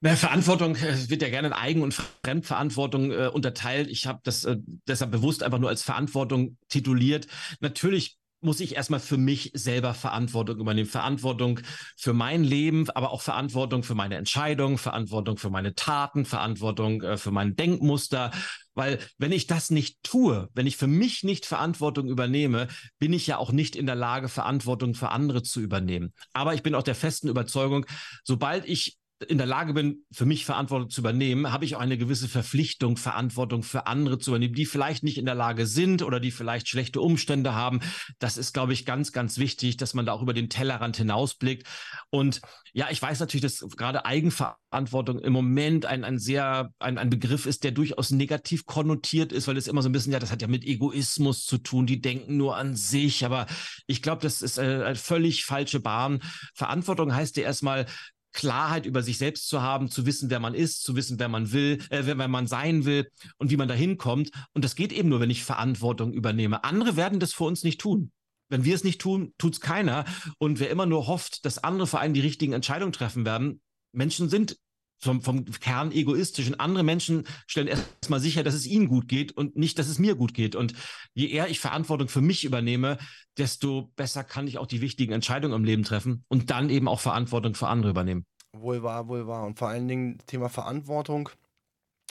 Na, Verantwortung äh, wird ja gerne in Eigen- und Fremdverantwortung äh, unterteilt. Ich habe das äh, deshalb bewusst einfach nur als Verantwortung tituliert. Natürlich muss ich erstmal für mich selber Verantwortung übernehmen. Verantwortung für mein Leben, aber auch Verantwortung für meine Entscheidungen, Verantwortung für meine Taten, Verantwortung äh, für mein Denkmuster. Weil wenn ich das nicht tue, wenn ich für mich nicht Verantwortung übernehme, bin ich ja auch nicht in der Lage, Verantwortung für andere zu übernehmen. Aber ich bin auch der festen Überzeugung, sobald ich in der Lage bin, für mich Verantwortung zu übernehmen, habe ich auch eine gewisse Verpflichtung, Verantwortung für andere zu übernehmen, die vielleicht nicht in der Lage sind oder die vielleicht schlechte Umstände haben. Das ist, glaube ich, ganz, ganz wichtig, dass man da auch über den Tellerrand hinausblickt. Und ja, ich weiß natürlich, dass gerade Eigenverantwortung im Moment ein, ein sehr, ein, ein Begriff ist, der durchaus negativ konnotiert ist, weil es immer so ein bisschen, ja, das hat ja mit Egoismus zu tun, die denken nur an sich. Aber ich glaube, das ist äh, eine völlig falsche Bahn. Verantwortung heißt ja erstmal, Klarheit über sich selbst zu haben, zu wissen, wer man ist, zu wissen, wer man will, äh, wer, man sein will und wie man dahin kommt. Und das geht eben nur, wenn ich Verantwortung übernehme. Andere werden das für uns nicht tun. wenn wir es nicht tun, tut es keiner. Und wer immer nur hofft, dass andere vor allem die richtigen Entscheidungen treffen werden, Menschen sind vom, vom Kern egoistisch und andere Menschen stellen erstmal sicher, dass es ihnen gut geht und nicht, dass es mir gut geht. Und je eher ich Verantwortung für mich übernehme, desto besser kann ich auch die wichtigen Entscheidungen im Leben treffen und dann eben auch Verantwortung für andere übernehmen. Wohl wahr, wohl wahr. Und vor allen Dingen Thema Verantwortung.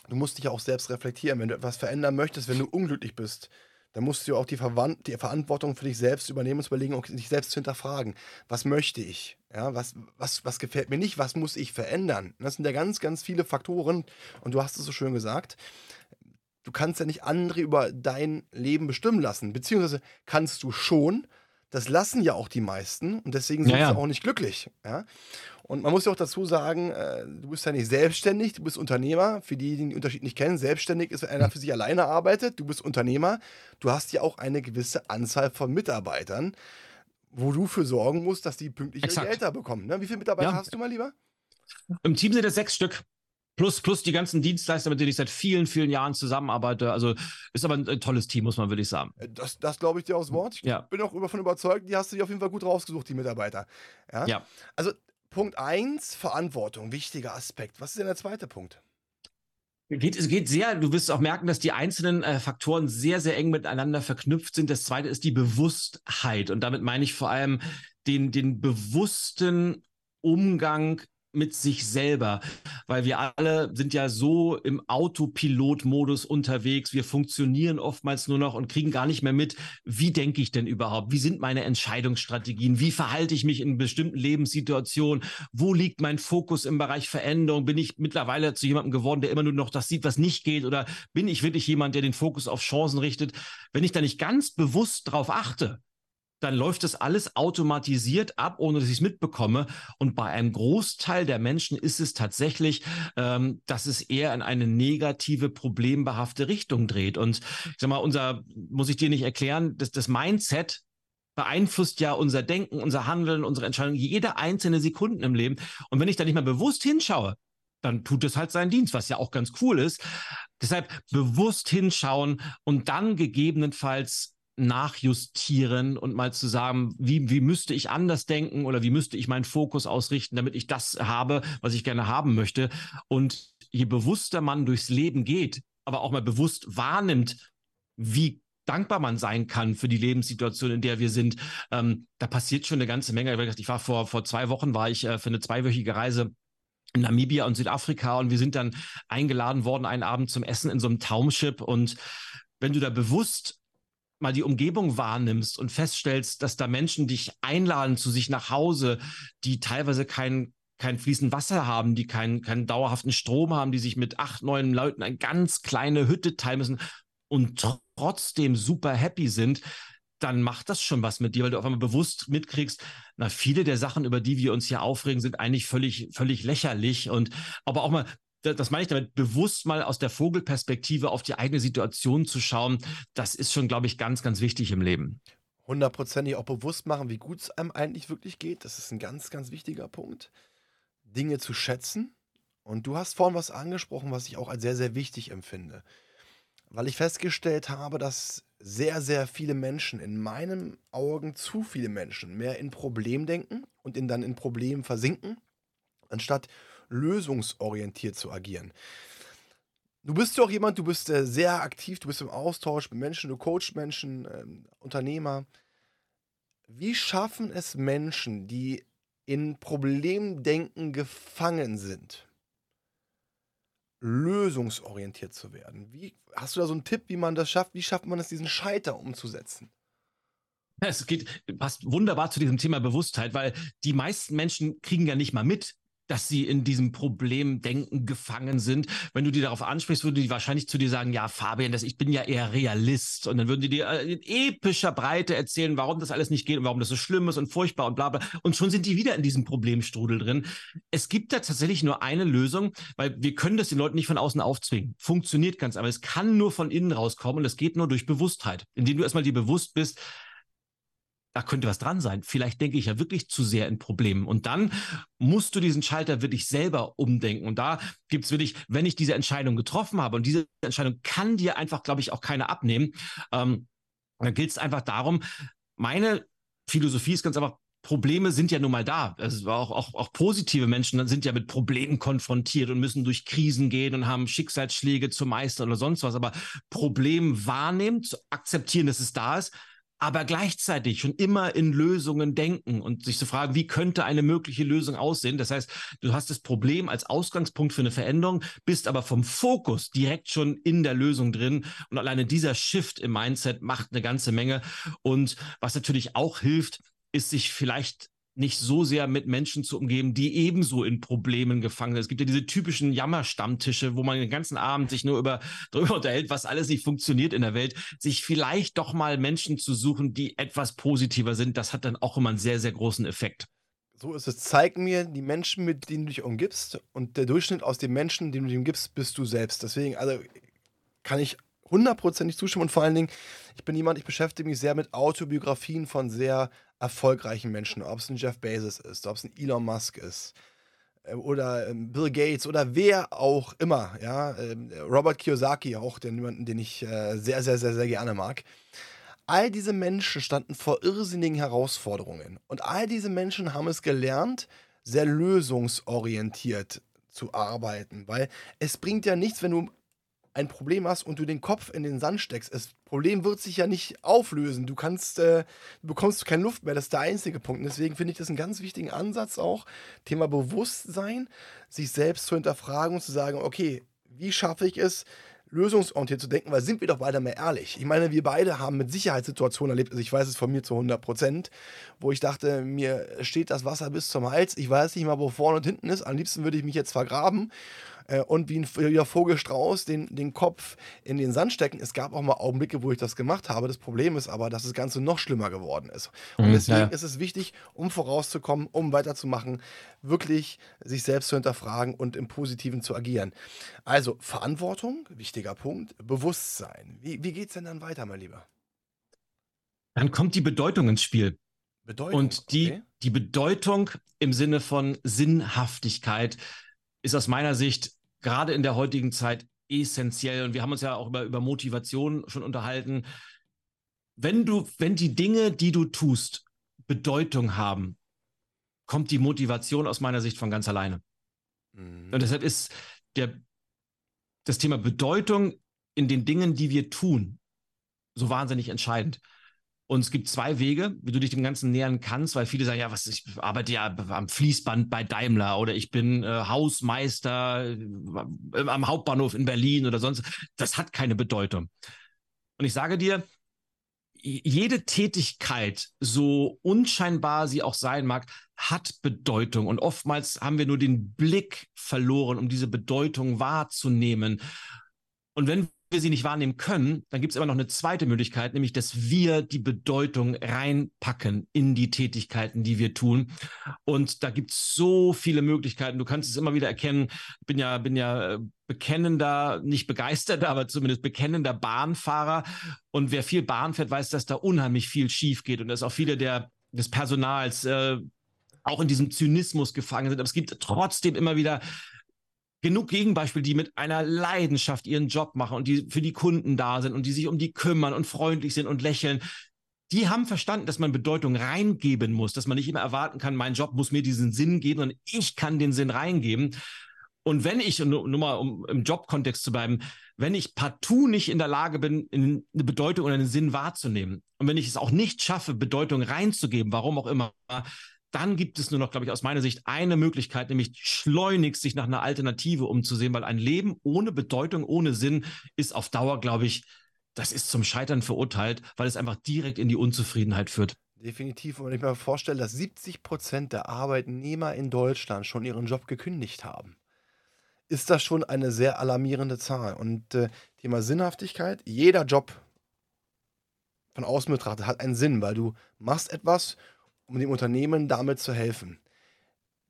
Du musst dich auch selbst reflektieren. Wenn du etwas verändern möchtest, wenn du unglücklich bist, dann musst du auch die, Verwand die Verantwortung für dich selbst übernehmen und überlegen und dich selbst zu hinterfragen. Was möchte ich? Ja, was, was, was gefällt mir nicht? Was muss ich verändern? Das sind ja ganz, ganz viele Faktoren. Und du hast es so schön gesagt. Du kannst ja nicht andere über dein Leben bestimmen lassen. Beziehungsweise kannst du schon. Das lassen ja auch die meisten. Und deswegen sind ja, ja. sie auch nicht glücklich. Ja? Und man muss ja auch dazu sagen, äh, du bist ja nicht selbstständig, du bist Unternehmer. Für die, die den Unterschied nicht kennen, selbstständig ist, wenn einer für sich alleine arbeitet. Du bist Unternehmer. Du hast ja auch eine gewisse Anzahl von Mitarbeitern, wo du für sorgen musst, dass die pünktlich ihre Gehälter bekommen. Ne? Wie viele Mitarbeiter ja. hast du mal lieber? Im Team sind es sechs Stück. Plus, plus die ganzen Dienstleister, mit denen ich seit vielen, vielen Jahren zusammenarbeite. Also ist aber ein, ein tolles Team, muss man wirklich sagen. Äh, das, das glaube ich dir aus Wort. Ich ja. bin auch davon überzeugt, die hast du dir auf jeden Fall gut rausgesucht, die Mitarbeiter. Ja. ja. Also Punkt 1, Verantwortung, wichtiger Aspekt. Was ist denn der zweite Punkt? Geht, es geht sehr, du wirst auch merken, dass die einzelnen äh, Faktoren sehr, sehr eng miteinander verknüpft sind. Das zweite ist die Bewusstheit. Und damit meine ich vor allem den, den bewussten Umgang mit sich selber, weil wir alle sind ja so im Autopilot-Modus unterwegs. Wir funktionieren oftmals nur noch und kriegen gar nicht mehr mit, wie denke ich denn überhaupt? Wie sind meine Entscheidungsstrategien? Wie verhalte ich mich in bestimmten Lebenssituationen? Wo liegt mein Fokus im Bereich Veränderung? Bin ich mittlerweile zu jemandem geworden, der immer nur noch das sieht, was nicht geht? Oder bin ich wirklich jemand, der den Fokus auf Chancen richtet? Wenn ich da nicht ganz bewusst drauf achte, dann läuft das alles automatisiert ab, ohne dass ich es mitbekomme. Und bei einem Großteil der Menschen ist es tatsächlich, ähm, dass es eher in eine negative, problembehafte Richtung dreht. Und ich sag mal, unser, muss ich dir nicht erklären, dass das Mindset beeinflusst ja unser Denken, unser Handeln, unsere Entscheidungen, jede einzelne Sekunde im Leben. Und wenn ich da nicht mal bewusst hinschaue, dann tut es halt seinen Dienst, was ja auch ganz cool ist. Deshalb bewusst hinschauen und dann gegebenenfalls nachjustieren und mal zu sagen, wie, wie müsste ich anders denken oder wie müsste ich meinen Fokus ausrichten, damit ich das habe, was ich gerne haben möchte. Und je bewusster man durchs Leben geht, aber auch mal bewusst wahrnimmt, wie dankbar man sein kann für die Lebenssituation, in der wir sind, ähm, da passiert schon eine ganze Menge. Ich war vor, vor zwei Wochen, war ich äh, für eine zweiwöchige Reise in Namibia und Südafrika und wir sind dann eingeladen worden einen Abend zum Essen in so einem Township und wenn du da bewusst mal die Umgebung wahrnimmst und feststellst, dass da Menschen dich einladen zu sich nach Hause, die teilweise kein kein fließend Wasser haben, die keinen, keinen dauerhaften Strom haben, die sich mit acht, neun Leuten eine ganz kleine Hütte teilen müssen und trotzdem super happy sind, dann macht das schon was mit dir, weil du auf einmal bewusst mitkriegst, na, viele der Sachen, über die wir uns hier aufregen, sind eigentlich völlig, völlig lächerlich und aber auch mal das meine ich damit, bewusst mal aus der Vogelperspektive auf die eigene Situation zu schauen, das ist schon, glaube ich, ganz, ganz wichtig im Leben. Hundertprozentig auch bewusst machen, wie gut es einem eigentlich wirklich geht. Das ist ein ganz, ganz wichtiger Punkt. Dinge zu schätzen. Und du hast vorhin was angesprochen, was ich auch als sehr, sehr wichtig empfinde. Weil ich festgestellt habe, dass sehr, sehr viele Menschen, in meinen Augen zu viele Menschen, mehr in Problem denken und in, dann in Problemen versinken, anstatt lösungsorientiert zu agieren. Du bist ja auch jemand, du bist äh, sehr aktiv, du bist im Austausch mit Menschen, du coachst Menschen, ähm, Unternehmer. Wie schaffen es Menschen, die in Problemdenken gefangen sind, lösungsorientiert zu werden? Wie, hast du da so einen Tipp, wie man das schafft? Wie schafft man es, diesen Scheiter umzusetzen? Es geht, passt wunderbar zu diesem Thema Bewusstheit, weil die meisten Menschen kriegen ja nicht mal mit, dass sie in diesem Problemdenken gefangen sind. Wenn du die darauf ansprichst, würden die wahrscheinlich zu dir sagen, ja, Fabian, das, ich bin ja eher Realist. Und dann würden die dir äh, in epischer Breite erzählen, warum das alles nicht geht und warum das so schlimm ist und furchtbar und bla bla. Und schon sind die wieder in diesem Problemstrudel drin. Es gibt da tatsächlich nur eine Lösung, weil wir können das den Leuten nicht von außen aufzwingen. Funktioniert ganz, aber es kann nur von innen rauskommen und das geht nur durch Bewusstheit. Indem du erstmal dir bewusst bist, da könnte was dran sein. Vielleicht denke ich ja wirklich zu sehr in Problemen. Und dann musst du diesen Schalter wirklich selber umdenken. Und da gibt es wirklich, wenn ich diese Entscheidung getroffen habe, und diese Entscheidung kann dir einfach, glaube ich, auch keiner abnehmen, ähm, dann gilt es einfach darum, meine Philosophie ist ganz einfach, Probleme sind ja nun mal da. Also auch, auch, auch positive Menschen sind ja mit Problemen konfrontiert und müssen durch Krisen gehen und haben Schicksalsschläge zu meistern oder sonst was. Aber Problem wahrnehmen, zu akzeptieren, dass es da ist, aber gleichzeitig schon immer in Lösungen denken und sich zu fragen, wie könnte eine mögliche Lösung aussehen. Das heißt, du hast das Problem als Ausgangspunkt für eine Veränderung, bist aber vom Fokus direkt schon in der Lösung drin. Und alleine dieser Shift im Mindset macht eine ganze Menge. Und was natürlich auch hilft, ist sich vielleicht nicht so sehr mit Menschen zu umgeben, die ebenso in Problemen gefangen sind. Es gibt ja diese typischen Jammerstammtische, wo man den ganzen Abend sich nur über, darüber unterhält, was alles nicht funktioniert in der Welt. Sich vielleicht doch mal Menschen zu suchen, die etwas positiver sind, das hat dann auch immer einen sehr, sehr großen Effekt. So ist es. Zeig mir die Menschen, mit denen du dich umgibst. Und der Durchschnitt aus den Menschen, den du dir umgibst, bist du selbst. Deswegen, also kann ich hundertprozentig zustimmen. Und vor allen Dingen, ich bin jemand, ich beschäftige mich sehr mit Autobiografien von sehr erfolgreichen Menschen, ob es ein Jeff Bezos ist, ob es ein Elon Musk ist äh, oder ähm, Bill Gates oder wer auch immer, ja, ähm, Robert Kiyosaki auch, den, den ich äh, sehr, sehr, sehr, sehr gerne mag. All diese Menschen standen vor irrsinnigen Herausforderungen und all diese Menschen haben es gelernt, sehr lösungsorientiert zu arbeiten, weil es bringt ja nichts, wenn du ein Problem hast und du den Kopf in den Sand steckst. Das Problem wird sich ja nicht auflösen. Du kannst, äh, bekommst keine Luft mehr. Das ist der einzige Punkt. Und deswegen finde ich das einen ganz wichtigen Ansatz auch. Thema Bewusstsein, sich selbst zu hinterfragen und zu sagen, okay, wie schaffe ich es, lösungsorientiert zu denken, weil sind wir doch beide mal ehrlich. Ich meine, wir beide haben mit Sicherheitssituationen erlebt, also ich weiß es von mir zu 100 Prozent, wo ich dachte, mir steht das Wasser bis zum Hals, ich weiß nicht mal, wo vorne und hinten ist, am liebsten würde ich mich jetzt vergraben äh, und wie ein wie Vogelstrauß den, den Kopf in den Sand stecken. Es gab auch mal Augenblicke, wo ich das gemacht habe. Das Problem ist aber, dass das Ganze noch schlimmer geworden ist. Und mhm, deswegen ja. ist es wichtig, um vorauszukommen, um weiterzumachen, wirklich sich selbst zu hinterfragen und im Positiven zu agieren. Also Verantwortung, wichtiger Punkt, Bewusstsein. Wie, wie geht es denn dann weiter, mein Lieber? Dann kommt die Bedeutung ins Spiel. Bedeutung, und die, okay. die Bedeutung im Sinne von Sinnhaftigkeit ist aus meiner Sicht gerade in der heutigen Zeit essentiell. Und wir haben uns ja auch über, über Motivation schon unterhalten. Wenn du, wenn die Dinge, die du tust, Bedeutung haben, kommt die Motivation aus meiner Sicht von ganz alleine. Mhm. Und deshalb ist der, das Thema Bedeutung in den Dingen, die wir tun, so wahnsinnig entscheidend. Und es gibt zwei Wege, wie du dich dem Ganzen nähern kannst, weil viele sagen, ja, was, ich arbeite ja am Fließband bei Daimler oder ich bin äh, Hausmeister äh, am Hauptbahnhof in Berlin oder sonst. Das hat keine Bedeutung. Und ich sage dir, jede Tätigkeit, so unscheinbar sie auch sein mag, hat Bedeutung. Und oftmals haben wir nur den Blick verloren, um diese Bedeutung wahrzunehmen. Und wenn wir sie nicht wahrnehmen können, dann gibt es immer noch eine zweite Möglichkeit, nämlich dass wir die Bedeutung reinpacken in die Tätigkeiten, die wir tun. Und da gibt es so viele Möglichkeiten. Du kannst es immer wieder erkennen. Ich bin ja, bin ja äh, bekennender, nicht begeisterter, aber zumindest bekennender Bahnfahrer. Und wer viel Bahn fährt, weiß, dass da unheimlich viel schief geht und dass auch viele der, des Personals äh, auch in diesem Zynismus gefangen sind. Aber es gibt trotzdem immer wieder genug Gegenbeispiele, die mit einer Leidenschaft ihren Job machen und die für die Kunden da sind und die sich um die kümmern und freundlich sind und lächeln. Die haben verstanden, dass man Bedeutung reingeben muss, dass man nicht immer erwarten kann, mein Job muss mir diesen Sinn geben, sondern ich kann den Sinn reingeben. Und wenn ich, nur, nur mal um im Jobkontext zu bleiben, wenn ich partout nicht in der Lage bin, eine Bedeutung oder einen Sinn wahrzunehmen und wenn ich es auch nicht schaffe, Bedeutung reinzugeben, warum auch immer, dann gibt es nur noch, glaube ich, aus meiner Sicht eine Möglichkeit, nämlich schleunigst sich nach einer Alternative umzusehen, weil ein Leben ohne Bedeutung, ohne Sinn ist auf Dauer, glaube ich, das ist zum Scheitern verurteilt, weil es einfach direkt in die Unzufriedenheit führt. Definitiv. Und wenn ich mir vorstelle, dass 70 Prozent der Arbeitnehmer in Deutschland schon ihren Job gekündigt haben, ist das schon eine sehr alarmierende Zahl. Und äh, Thema Sinnhaftigkeit, jeder Job von außen betrachtet hat einen Sinn, weil du machst etwas um dem Unternehmen damit zu helfen.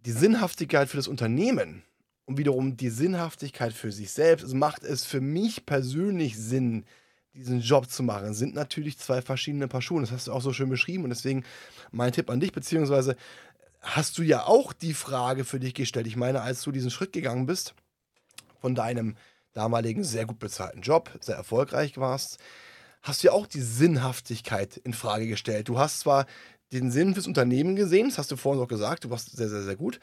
Die Sinnhaftigkeit für das Unternehmen und wiederum die Sinnhaftigkeit für sich selbst, also macht es für mich persönlich Sinn, diesen Job zu machen, sind natürlich zwei verschiedene Paar Schuhe. Das hast du auch so schön beschrieben und deswegen mein Tipp an dich, beziehungsweise hast du ja auch die Frage für dich gestellt. Ich meine, als du diesen Schritt gegangen bist, von deinem damaligen sehr gut bezahlten Job, sehr erfolgreich warst, hast du ja auch die Sinnhaftigkeit in Frage gestellt. Du hast zwar den Sinn fürs Unternehmen gesehen, das hast du vorhin auch gesagt, du warst sehr, sehr, sehr gut.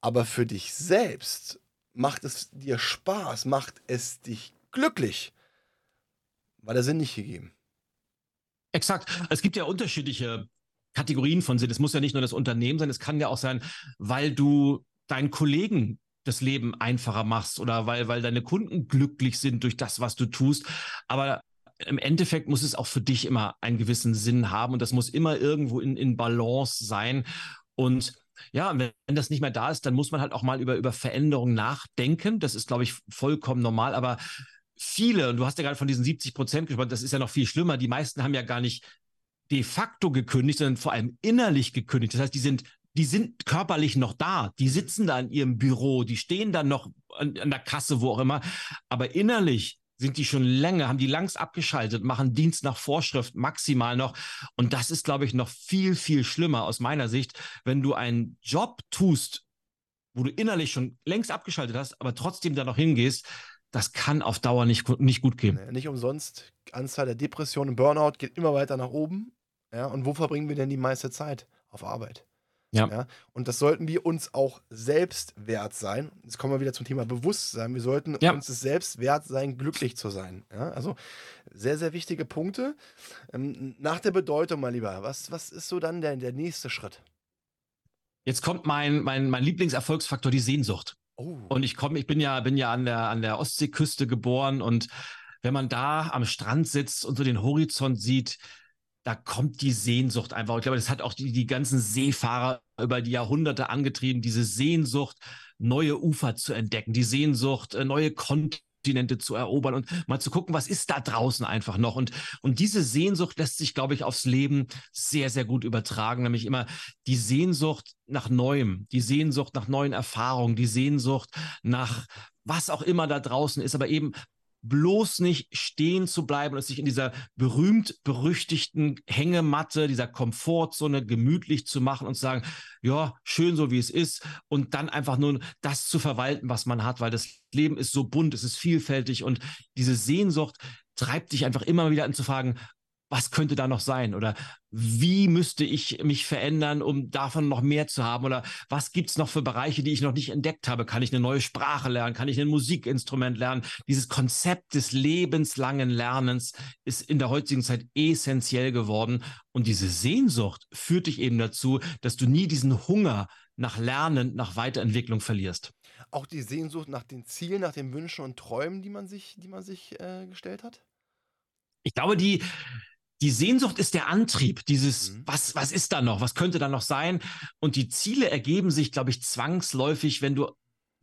Aber für dich selbst macht es dir Spaß, macht es dich glücklich. War der Sinn nicht gegeben. Exakt. Es gibt ja unterschiedliche Kategorien von Sinn. Es muss ja nicht nur das Unternehmen sein, es kann ja auch sein, weil du deinen Kollegen das Leben einfacher machst oder weil, weil deine Kunden glücklich sind durch das, was du tust. Aber im Endeffekt muss es auch für dich immer einen gewissen Sinn haben und das muss immer irgendwo in, in Balance sein. Und ja, wenn, das nicht mehr da ist, dann muss man halt auch mal über, über Veränderungen nachdenken. Das ist, glaube ich, vollkommen normal. Aber viele, und du hast ja gerade von diesen 70 Prozent gesprochen, das ist ja noch viel schlimmer. Die meisten haben ja gar nicht de facto gekündigt, sondern vor allem innerlich gekündigt. Das heißt, die sind die sind körperlich noch da, die sitzen da in ihrem Büro, die stehen dann noch an, an der Kasse, wo auch immer, aber innerlich sind die schon länger, haben die langst abgeschaltet, machen Dienst nach Vorschrift maximal noch. Und das ist, glaube ich, noch viel, viel schlimmer aus meiner Sicht, wenn du einen Job tust, wo du innerlich schon längst abgeschaltet hast, aber trotzdem da noch hingehst, das kann auf Dauer nicht, nicht gut gehen. Nicht umsonst. Anzahl der Depressionen, Burnout geht immer weiter nach oben. Ja, und wo verbringen wir denn die meiste Zeit? Auf Arbeit. Ja. ja. Und das sollten wir uns auch selbst wert sein. Jetzt kommen wir wieder zum Thema Bewusstsein. Wir sollten ja. uns es selbst wert sein, glücklich zu sein. Ja, also sehr, sehr wichtige Punkte. Ähm, nach der Bedeutung, mein Lieber, was, was ist so dann der, der nächste Schritt? Jetzt kommt mein, mein, mein Lieblingserfolgsfaktor, die Sehnsucht. Oh. Und ich komme, ich bin ja, bin ja an der, an der Ostseeküste geboren und wenn man da am Strand sitzt und so den Horizont sieht, da kommt die Sehnsucht einfach. Ich glaube, das hat auch die, die ganzen Seefahrer über die Jahrhunderte angetrieben, diese Sehnsucht, neue Ufer zu entdecken, die Sehnsucht, äh, neue Kontinente zu erobern und mal zu gucken, was ist da draußen einfach noch. Und, und diese Sehnsucht lässt sich, glaube ich, aufs Leben sehr, sehr gut übertragen. Nämlich immer die Sehnsucht nach Neuem, die Sehnsucht nach neuen Erfahrungen, die Sehnsucht nach was auch immer da draußen ist, aber eben bloß nicht stehen zu bleiben und sich in dieser berühmt-berüchtigten Hängematte, dieser Komfortzone gemütlich zu machen und zu sagen, ja, schön so wie es ist und dann einfach nur das zu verwalten, was man hat, weil das Leben ist so bunt, es ist vielfältig und diese Sehnsucht treibt dich einfach immer wieder an zu fragen, was könnte da noch sein? Oder wie müsste ich mich verändern, um davon noch mehr zu haben? Oder was gibt es noch für Bereiche, die ich noch nicht entdeckt habe? Kann ich eine neue Sprache lernen? Kann ich ein Musikinstrument lernen? Dieses Konzept des lebenslangen Lernens ist in der heutigen Zeit essentiell geworden. Und diese Sehnsucht führt dich eben dazu, dass du nie diesen Hunger nach Lernen, nach Weiterentwicklung verlierst. Auch die Sehnsucht nach den Zielen, nach den Wünschen und Träumen, die man sich, die man sich äh, gestellt hat? Ich glaube, die, die Sehnsucht ist der Antrieb, dieses, mhm. was, was ist da noch, was könnte da noch sein? Und die Ziele ergeben sich, glaube ich, zwangsläufig, wenn du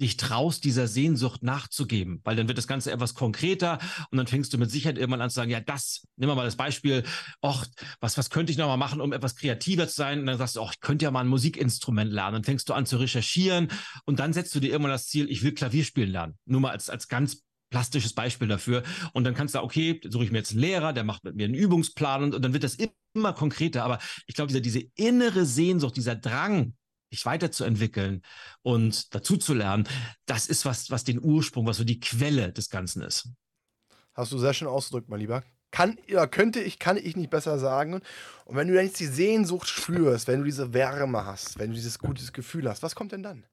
dich traust, dieser Sehnsucht nachzugeben, weil dann wird das Ganze etwas konkreter und dann fängst du mit Sicherheit irgendwann an zu sagen, ja, das, nehmen wir mal das Beispiel, ach, was, was könnte ich noch mal machen, um etwas kreativer zu sein? Und dann sagst du, ach, ich könnte ja mal ein Musikinstrument lernen. Dann fängst du an zu recherchieren und dann setzt du dir irgendwann das Ziel, ich will Klavier spielen lernen. Nur mal als, als ganz plastisches Beispiel dafür. Und dann kannst du, okay, suche ich mir jetzt einen Lehrer, der macht mit mir einen Übungsplan und, und dann wird das immer konkreter. Aber ich glaube, diese, diese innere Sehnsucht, dieser Drang, dich weiterzuentwickeln und dazu zu lernen, das ist was, was den Ursprung, was so die Quelle des Ganzen ist. Hast du sehr schön ausgedrückt, mein Lieber. Kann, ja, könnte ich, kann ich nicht besser sagen. Und wenn du jetzt die Sehnsucht spürst, wenn du diese Wärme hast, wenn du dieses gutes Gefühl hast, was kommt denn dann?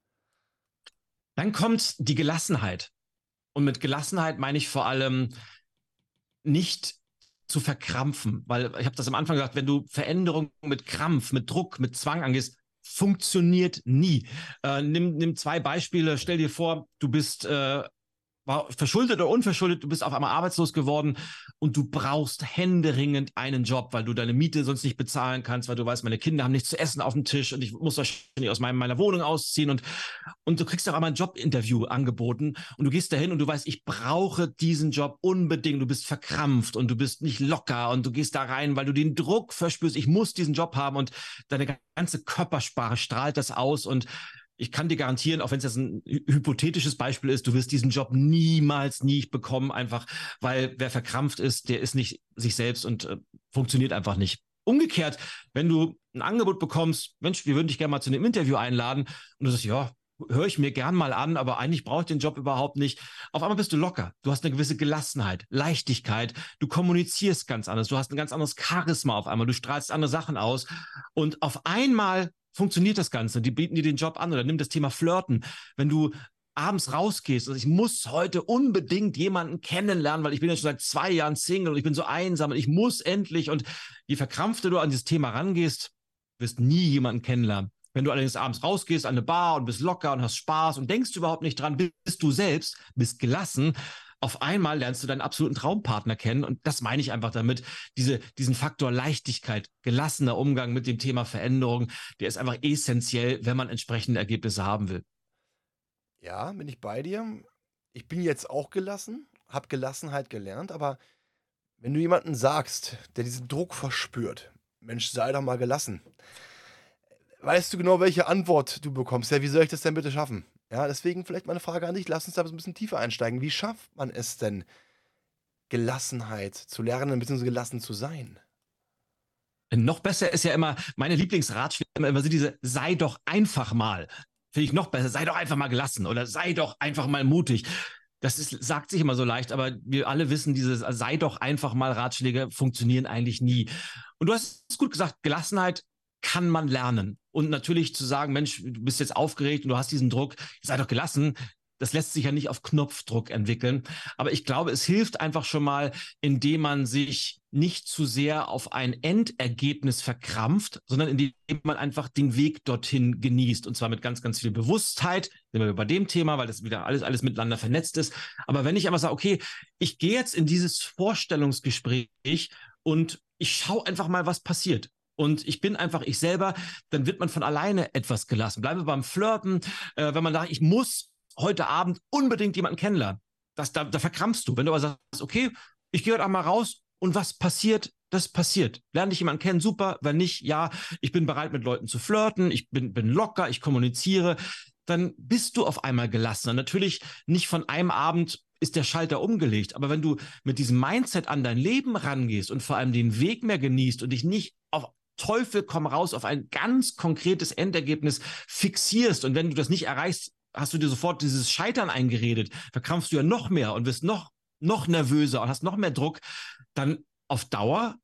Dann kommt die Gelassenheit. Und mit Gelassenheit meine ich vor allem nicht zu verkrampfen, weil ich habe das am Anfang gesagt, wenn du Veränderungen mit Krampf, mit Druck, mit Zwang angehst, funktioniert nie. Äh, nimm, nimm zwei Beispiele. Stell dir vor, du bist äh, war verschuldet oder unverschuldet, du bist auf einmal arbeitslos geworden und du brauchst händeringend einen Job, weil du deine Miete sonst nicht bezahlen kannst, weil du weißt, meine Kinder haben nichts zu essen auf dem Tisch und ich muss wahrscheinlich aus meinem, meiner Wohnung ausziehen und, und du kriegst auch einmal ein Jobinterview angeboten und du gehst dahin und du weißt, ich brauche diesen Job unbedingt, du bist verkrampft und du bist nicht locker und du gehst da rein, weil du den Druck verspürst, ich muss diesen Job haben und deine ganze Körpersprache strahlt das aus und ich kann dir garantieren, auch wenn es jetzt ein hypothetisches Beispiel ist, du wirst diesen Job niemals nie bekommen, einfach weil wer verkrampft ist, der ist nicht sich selbst und äh, funktioniert einfach nicht. Umgekehrt, wenn du ein Angebot bekommst, Mensch, wir würden dich gerne mal zu einem Interview einladen und du sagst, ja, höre ich mir gern mal an, aber eigentlich brauche ich den Job überhaupt nicht. Auf einmal bist du locker. Du hast eine gewisse Gelassenheit, Leichtigkeit. Du kommunizierst ganz anders. Du hast ein ganz anderes Charisma auf einmal. Du strahlst andere Sachen aus. Und auf einmal funktioniert das Ganze. Die bieten dir den Job an oder nimm das Thema Flirten. Wenn du abends rausgehst und ich muss heute unbedingt jemanden kennenlernen, weil ich bin ja schon seit zwei Jahren Single und ich bin so einsam und ich muss endlich und je verkrampfter du an dieses Thema rangehst, wirst nie jemanden kennenlernen. Wenn du allerdings abends rausgehst an eine Bar und bist locker und hast Spaß und denkst überhaupt nicht dran, bist du selbst, bist gelassen, auf einmal lernst du deinen absoluten Traumpartner kennen. Und das meine ich einfach damit. Diese, diesen Faktor Leichtigkeit, gelassener Umgang mit dem Thema Veränderung, der ist einfach essentiell, wenn man entsprechende Ergebnisse haben will. Ja, bin ich bei dir. Ich bin jetzt auch gelassen, habe Gelassenheit gelernt, aber wenn du jemanden sagst, der diesen Druck verspürt, Mensch, sei doch mal gelassen weißt du genau, welche Antwort du bekommst. Ja, wie soll ich das denn bitte schaffen? Ja, deswegen vielleicht meine Frage an dich. Lass uns da ein bisschen tiefer einsteigen. Wie schafft man es denn, Gelassenheit zu lernen, bzw. gelassen zu sein? Noch besser ist ja immer, meine Lieblingsratschläge immer sind diese, sei doch einfach mal. Finde ich noch besser, sei doch einfach mal gelassen oder sei doch einfach mal mutig. Das ist, sagt sich immer so leicht, aber wir alle wissen, diese sei doch einfach mal Ratschläge funktionieren eigentlich nie. Und du hast es gut gesagt, Gelassenheit kann man lernen. Und natürlich zu sagen, Mensch, du bist jetzt aufgeregt und du hast diesen Druck, sei doch gelassen. Das lässt sich ja nicht auf Knopfdruck entwickeln. Aber ich glaube, es hilft einfach schon mal, indem man sich nicht zu sehr auf ein Endergebnis verkrampft, sondern indem man einfach den Weg dorthin genießt. Und zwar mit ganz, ganz viel Bewusstheit. Sind wir bei dem Thema, weil das wieder alles, alles miteinander vernetzt ist. Aber wenn ich einfach sage, okay, ich gehe jetzt in dieses Vorstellungsgespräch und ich schaue einfach mal, was passiert und ich bin einfach ich selber, dann wird man von alleine etwas gelassen. Bleiben wir beim Flirten, äh, wenn man sagt, ich muss heute Abend unbedingt jemanden kennenlernen. Das, da, da verkrampfst du. Wenn du aber sagst, okay, ich gehe heute Abend mal raus und was passiert, das passiert. Lerne ich jemanden kennen, super. Wenn nicht, ja, ich bin bereit, mit Leuten zu flirten, ich bin, bin locker, ich kommuniziere. Dann bist du auf einmal gelassen. natürlich nicht von einem Abend ist der Schalter umgelegt. Aber wenn du mit diesem Mindset an dein Leben rangehst und vor allem den Weg mehr genießt und dich nicht auf Teufel komm raus auf ein ganz konkretes Endergebnis fixierst und wenn du das nicht erreichst, hast du dir sofort dieses Scheitern eingeredet, verkrampfst du ja noch mehr und wirst noch, noch nervöser und hast noch mehr Druck, dann auf Dauer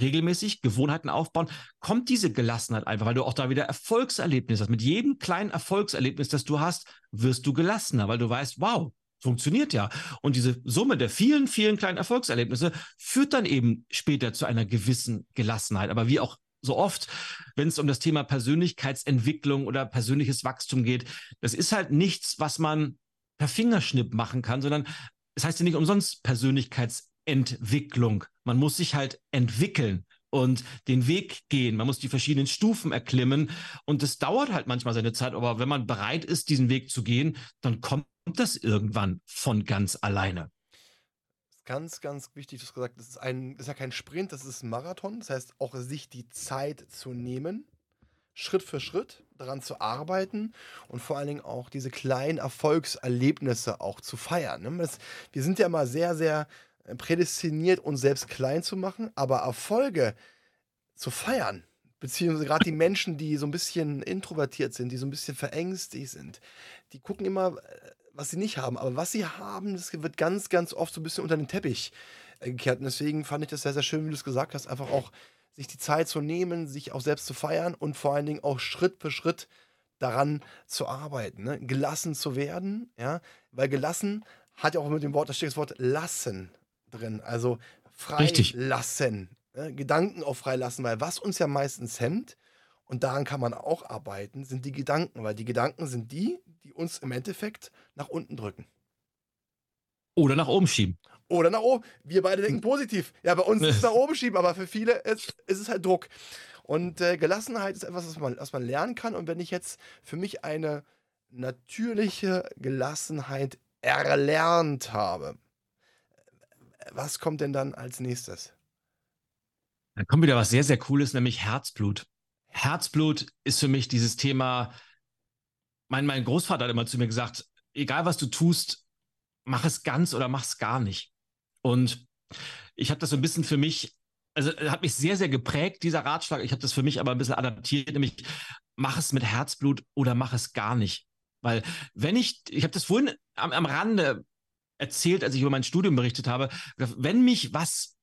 regelmäßig Gewohnheiten aufbauen, kommt diese Gelassenheit einfach, weil du auch da wieder Erfolgserlebnis hast. Mit jedem kleinen Erfolgserlebnis, das du hast, wirst du gelassener, weil du weißt, wow, funktioniert ja. Und diese Summe der vielen, vielen kleinen Erfolgserlebnisse führt dann eben später zu einer gewissen Gelassenheit. Aber wie auch so oft, wenn es um das Thema Persönlichkeitsentwicklung oder persönliches Wachstum geht, das ist halt nichts, was man per Fingerschnipp machen kann, sondern es heißt ja nicht umsonst Persönlichkeitsentwicklung. Man muss sich halt entwickeln und den Weg gehen. Man muss die verschiedenen Stufen erklimmen und das dauert halt manchmal seine Zeit, aber wenn man bereit ist, diesen Weg zu gehen, dann kommt das irgendwann von ganz alleine ganz, ganz wichtig, du hast gesagt, das ist, ein, das ist ja kein Sprint, das ist ein Marathon. Das heißt, auch sich die Zeit zu nehmen, Schritt für Schritt daran zu arbeiten und vor allen Dingen auch diese kleinen Erfolgserlebnisse auch zu feiern. Ne? Das, wir sind ja immer sehr, sehr äh, prädestiniert, uns selbst klein zu machen, aber Erfolge zu feiern, beziehungsweise gerade die Menschen, die so ein bisschen introvertiert sind, die so ein bisschen verängstigt sind, die gucken immer äh, was sie nicht haben. Aber was sie haben, das wird ganz, ganz oft so ein bisschen unter den Teppich äh, gekehrt. Und deswegen fand ich das sehr, sehr schön, wie du es gesagt hast, einfach auch sich die Zeit zu nehmen, sich auch selbst zu feiern und vor allen Dingen auch Schritt für Schritt daran zu arbeiten, ne? gelassen zu werden, ja, weil gelassen hat ja auch mit dem Wort, da steht das Wort lassen drin, also frei lassen, ne? Gedanken auch freilassen, weil was uns ja meistens hemmt, und daran kann man auch arbeiten, sind die Gedanken, weil die Gedanken sind die, die uns im Endeffekt nach unten drücken. Oder nach oben schieben. Oder nach oben. Wir beide denken positiv. Ja, bei uns ist es nach oben schieben, aber für viele ist, ist es halt Druck. Und äh, Gelassenheit ist etwas, was man, was man lernen kann. Und wenn ich jetzt für mich eine natürliche Gelassenheit erlernt habe, was kommt denn dann als nächstes? Da kommt wieder was sehr, sehr Cooles, nämlich Herzblut. Herzblut ist für mich dieses Thema, mein, mein Großvater hat immer zu mir gesagt, egal was du tust, mach es ganz oder mach es gar nicht. Und ich habe das so ein bisschen für mich, also hat mich sehr, sehr geprägt, dieser Ratschlag. Ich habe das für mich aber ein bisschen adaptiert, nämlich mach es mit Herzblut oder mach es gar nicht. Weil wenn ich, ich habe das vorhin am, am Rande erzählt, als ich über mein Studium berichtet habe, wenn mich was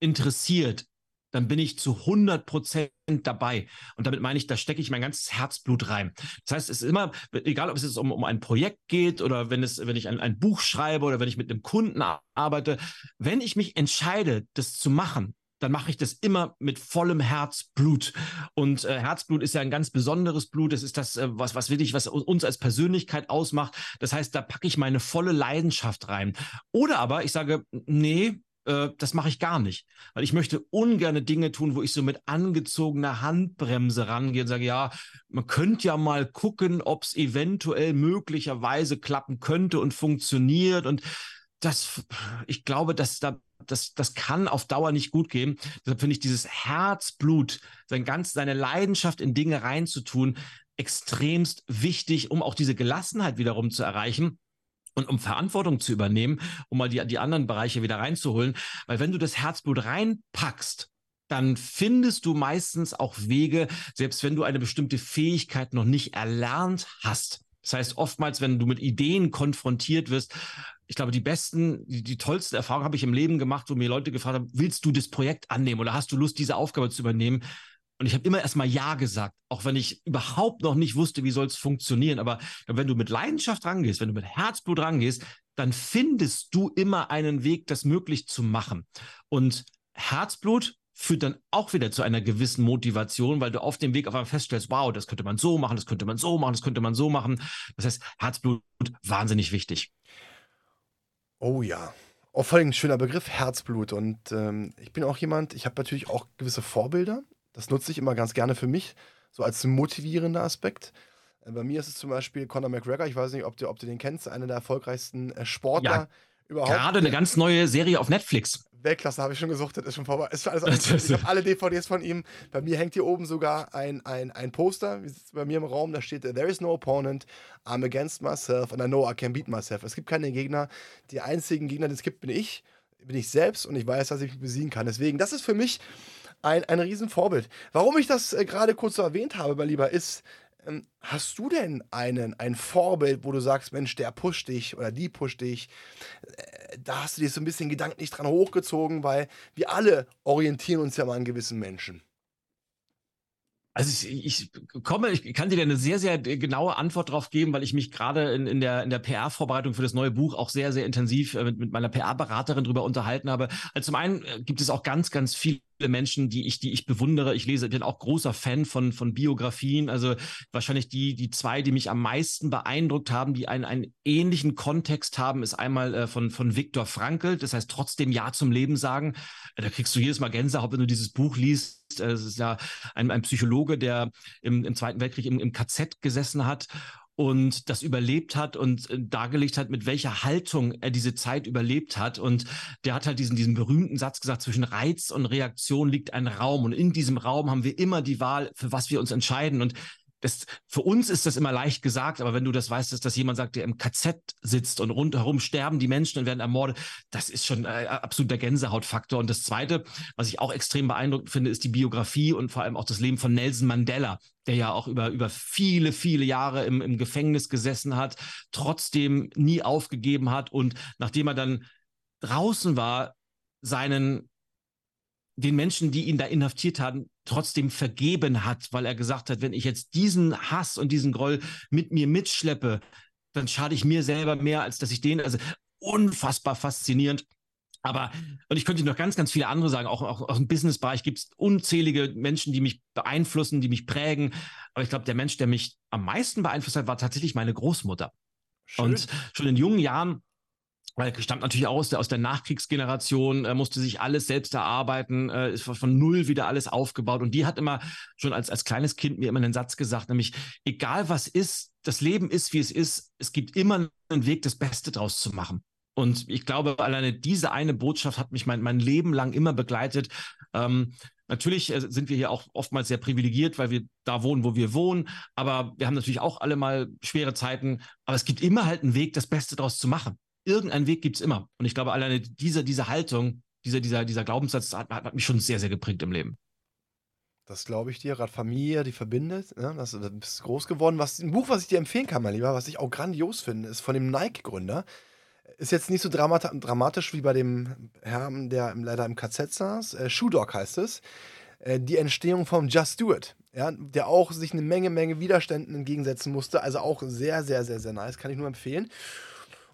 interessiert, dann bin ich zu 100 Prozent dabei. Und damit meine ich, da stecke ich mein ganzes Herzblut rein. Das heißt, es ist immer, egal ob es jetzt um, um ein Projekt geht oder wenn es, wenn ich ein, ein Buch schreibe oder wenn ich mit einem Kunden arbeite, wenn ich mich entscheide, das zu machen, dann mache ich das immer mit vollem Herzblut. Und äh, Herzblut ist ja ein ganz besonderes Blut. Das ist das, äh, was, was wirklich, was uns als Persönlichkeit ausmacht. Das heißt, da packe ich meine volle Leidenschaft rein. Oder aber ich sage, nee, äh, das mache ich gar nicht. Weil ich möchte ungerne Dinge tun, wo ich so mit angezogener Handbremse rangehe und sage, ja, man könnte ja mal gucken, ob es eventuell möglicherweise klappen könnte und funktioniert. Und das, ich glaube, dass da das, das kann auf Dauer nicht gut gehen. Deshalb finde ich dieses Herzblut, sein ganz, seine Leidenschaft in Dinge reinzutun, extremst wichtig, um auch diese Gelassenheit wiederum zu erreichen und um Verantwortung zu übernehmen, um mal die, die anderen Bereiche wieder reinzuholen. Weil wenn du das Herzblut reinpackst, dann findest du meistens auch Wege, selbst wenn du eine bestimmte Fähigkeit noch nicht erlernt hast. Das heißt, oftmals, wenn du mit Ideen konfrontiert wirst, ich glaube, die besten, die, die tollste Erfahrung habe ich im Leben gemacht, wo mir Leute gefragt haben, willst du das Projekt annehmen oder hast du Lust, diese Aufgabe zu übernehmen? Und ich habe immer erstmal Ja gesagt, auch wenn ich überhaupt noch nicht wusste, wie soll es funktionieren. Aber wenn du mit Leidenschaft rangehst, wenn du mit Herzblut rangehst, dann findest du immer einen Weg, das möglich zu machen. Und Herzblut führt dann auch wieder zu einer gewissen Motivation, weil du auf dem Weg auf einmal feststellst, wow, das könnte man so machen, das könnte man so machen, das könnte man so machen. Das heißt, Herzblut wahnsinnig wichtig. Oh ja. Auch vor allem ein schöner Begriff, Herzblut. Und ähm, ich bin auch jemand, ich habe natürlich auch gewisse Vorbilder. Das nutze ich immer ganz gerne für mich, so als motivierender Aspekt. Äh, bei mir ist es zum Beispiel Conor McGregor. Ich weiß nicht, ob du, ob du den kennst, einer der erfolgreichsten äh, Sportler ja, überhaupt. Gerade eine ganz neue Serie auf Netflix. Weltklasse habe ich schon gesucht, das ist schon vorbei. Ist alles, alles, ich habe alle DVDs von ihm. Bei mir hängt hier oben sogar ein, ein, ein Poster, bei mir im Raum, da steht There is no opponent, I'm against myself and I know I can beat myself. Es gibt keine Gegner. Die einzigen Gegner, die es gibt, bin ich. Bin ich selbst und ich weiß, dass ich mich besiegen kann. Deswegen, das ist für mich ein, ein Riesenvorbild. Warum ich das äh, gerade kurz so erwähnt habe, mein Lieber, ist, ähm, hast du denn einen, ein Vorbild, wo du sagst, Mensch, der pusht dich oder die pusht dich? Äh, da hast du dir so ein bisschen gedanklich dran hochgezogen, weil wir alle orientieren uns ja mal an gewissen Menschen. Also ich, ich komme, ich kann dir eine sehr, sehr genaue Antwort darauf geben, weil ich mich gerade in, in der, in der PR-Vorbereitung für das neue Buch auch sehr, sehr intensiv äh, mit, mit meiner PR-Beraterin darüber unterhalten habe. Also zum einen äh, gibt es auch ganz, ganz viele Menschen, die ich, die ich bewundere. Ich lese, bin auch großer Fan von, von Biografien. Also wahrscheinlich die, die zwei, die mich am meisten beeindruckt haben, die einen, einen ähnlichen Kontext haben, ist einmal äh, von, von Viktor Frankl. Das heißt, trotzdem Ja zum Leben sagen. Äh, da kriegst du jedes Mal Gänsehaut, wenn du dieses Buch liest. Äh, es ist ja ein, ein Psychologe, der im, im Zweiten Weltkrieg im, im KZ gesessen hat und das überlebt hat und äh, dargelegt hat, mit welcher Haltung er diese Zeit überlebt hat. Und der hat halt diesen, diesen berühmten Satz gesagt, zwischen Reiz und Reaktion liegt ein Raum. Und in diesem Raum haben wir immer die Wahl, für was wir uns entscheiden. Und das, für uns ist das immer leicht gesagt, aber wenn du das weißt, dass das jemand sagt, der im KZ sitzt und rundherum sterben die Menschen und werden ermordet, das ist schon äh, absoluter Gänsehautfaktor. Und das Zweite, was ich auch extrem beeindruckend finde, ist die Biografie und vor allem auch das Leben von Nelson Mandela, der ja auch über, über viele, viele Jahre im, im Gefängnis gesessen hat, trotzdem nie aufgegeben hat und nachdem er dann draußen war, seinen den Menschen, die ihn da inhaftiert haben, trotzdem vergeben hat, weil er gesagt hat, wenn ich jetzt diesen Hass und diesen Groll mit mir mitschleppe, dann schade ich mir selber mehr, als dass ich den, also unfassbar faszinierend. Aber, und ich könnte noch ganz, ganz viele andere sagen, auch, auch aus dem Businessbereich gibt es unzählige Menschen, die mich beeinflussen, die mich prägen. Aber ich glaube, der Mensch, der mich am meisten beeinflusst hat, war tatsächlich meine Großmutter. Schön. Und schon in jungen Jahren stammt natürlich aus der, aus der Nachkriegsgeneration, äh, musste sich alles selbst erarbeiten, äh, ist von null wieder alles aufgebaut. Und die hat immer schon als, als kleines Kind mir immer einen Satz gesagt, nämlich, egal was ist, das Leben ist, wie es ist, es gibt immer einen Weg, das Beste draus zu machen. Und ich glaube, alleine diese eine Botschaft hat mich mein, mein Leben lang immer begleitet. Ähm, Natürlich äh, sind wir hier auch oftmals sehr privilegiert, weil wir da wohnen, wo wir wohnen. Aber wir haben natürlich auch alle mal schwere Zeiten. Aber es gibt immer halt einen Weg, das Beste draus zu machen irgendeinen Weg gibt es immer. Und ich glaube, alleine diese, diese Haltung, dieser, dieser, dieser Glaubenssatz hat, hat mich schon sehr, sehr geprägt im Leben. Das glaube ich dir. Gerade Familie, die verbindet. Ne? Das, das bist groß geworden. Was, ein Buch, was ich dir empfehlen kann, mein Lieber, was ich auch grandios finde, ist von dem Nike-Gründer. Ist jetzt nicht so dramat dramatisch wie bei dem Herrn, der leider im KZ saß. Äh, Shoe Dog heißt es. Äh, die Entstehung vom Just Do It. Ja, der auch sich eine Menge, Menge Widerständen entgegensetzen musste. Also auch sehr, sehr, sehr, sehr nice. Kann ich nur empfehlen.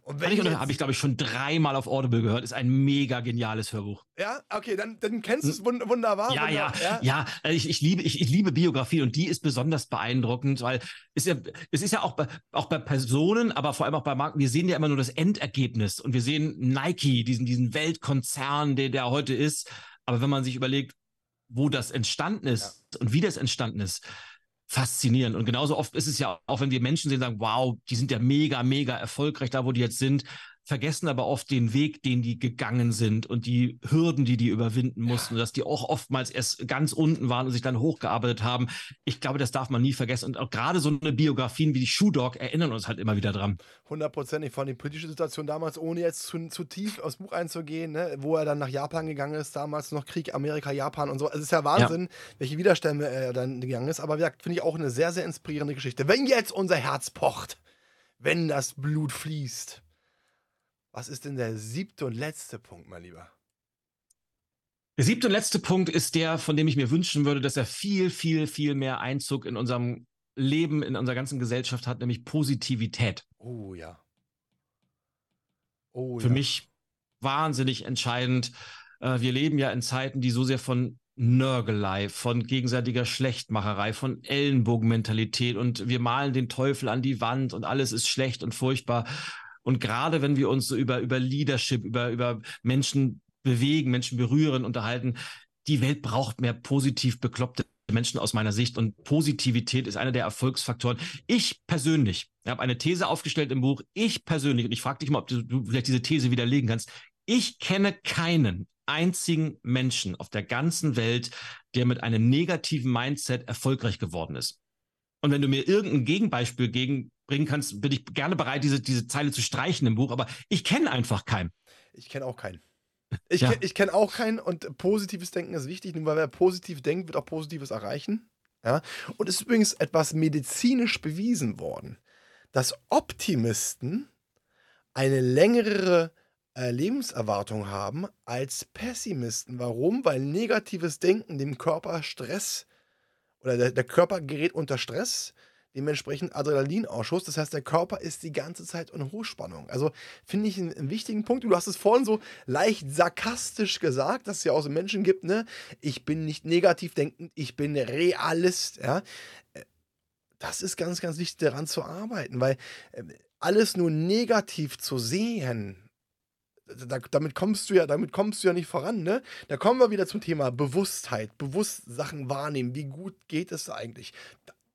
Und wenn ich, habe ich, glaube ich, schon dreimal auf Audible gehört. Ist ein mega geniales Hörbuch. Ja, okay, dann, dann kennst du es wund wunderbar. Ja, wunderbar, ja, ja, ja. Äh, ich, ich, liebe, ich, ich liebe Biografie und die ist besonders beeindruckend, weil es, ja, es ist ja auch bei, auch bei Personen, aber vor allem auch bei Marken, wir sehen ja immer nur das Endergebnis und wir sehen Nike, diesen, diesen Weltkonzern, der, der heute ist. Aber wenn man sich überlegt, wo das entstanden ist ja. und wie das entstanden ist, faszinierend. Und genauso oft ist es ja auch, wenn wir Menschen sehen, sagen, wow, die sind ja mega, mega erfolgreich da, wo die jetzt sind vergessen aber oft den Weg, den die gegangen sind und die Hürden, die die überwinden mussten, ja. dass die auch oftmals erst ganz unten waren und sich dann hochgearbeitet haben. Ich glaube, das darf man nie vergessen. Und auch gerade so eine Biografien wie die Shoe Dog erinnern uns halt immer wieder dran. Hundertprozentig von der politischen Situation damals, ohne jetzt zu, zu tief aufs Buch einzugehen, ne, wo er dann nach Japan gegangen ist, damals noch Krieg Amerika, Japan und so. Es ist ja Wahnsinn, ja. welche Widerstände er dann gegangen ist. Aber finde ich auch eine sehr, sehr inspirierende Geschichte. Wenn jetzt unser Herz pocht, wenn das Blut fließt, was ist denn der siebte und letzte Punkt, mein Lieber? Der siebte und letzte Punkt ist der, von dem ich mir wünschen würde, dass er viel, viel, viel mehr Einzug in unserem Leben, in unserer ganzen Gesellschaft hat, nämlich Positivität. Oh ja. Oh, Für ja. mich wahnsinnig entscheidend. Äh, wir leben ja in Zeiten, die so sehr von Nörgelei, von gegenseitiger Schlechtmacherei, von Ellenbogenmentalität und wir malen den Teufel an die Wand und alles ist schlecht und furchtbar. Und gerade wenn wir uns so über, über Leadership, über, über Menschen bewegen, Menschen berühren, unterhalten, die Welt braucht mehr positiv bekloppte Menschen aus meiner Sicht und Positivität ist einer der Erfolgsfaktoren. Ich persönlich ich habe eine These aufgestellt im Buch. Ich persönlich, und ich frage dich mal, ob du, du vielleicht diese These widerlegen kannst. Ich kenne keinen einzigen Menschen auf der ganzen Welt, der mit einem negativen Mindset erfolgreich geworden ist. Und wenn du mir irgendein Gegenbeispiel gegen bringen kannst, bin ich gerne bereit, diese, diese Zeile zu streichen im Buch, aber ich kenne einfach keinen. Ich kenne auch keinen. Ich, ja. kenne kenn auch keinen und positives Denken ist wichtig, nur weil wer positiv denkt, wird auch Positives erreichen. Ja? Und es ist übrigens etwas medizinisch bewiesen worden, dass Optimisten eine längere äh, Lebenserwartung haben als Pessimisten. Warum? Weil negatives Denken dem Körper Stress oder der, der Körper gerät unter Stress, dementsprechend Adrenalinausschuss. Das heißt, der Körper ist die ganze Zeit in Hochspannung. Also finde ich einen, einen, wichtigen Punkt. Du hast es vorhin so leicht sarkastisch gesagt, dass es ja auch so Menschen gibt, ne? Ich bin nicht negativ denkend, ich bin Realist, ja. Äh, das ist ganz, ganz wichtig, daran zu arbeiten, weil ähm, alles nur negativ zu sehen, da, damit kommst du ja, damit kommst du ja nicht voran, ne? Da kommen wir wieder zum Thema Bewusstheit, bewusst Sachen wahrnehmen. Wie gut geht es eigentlich?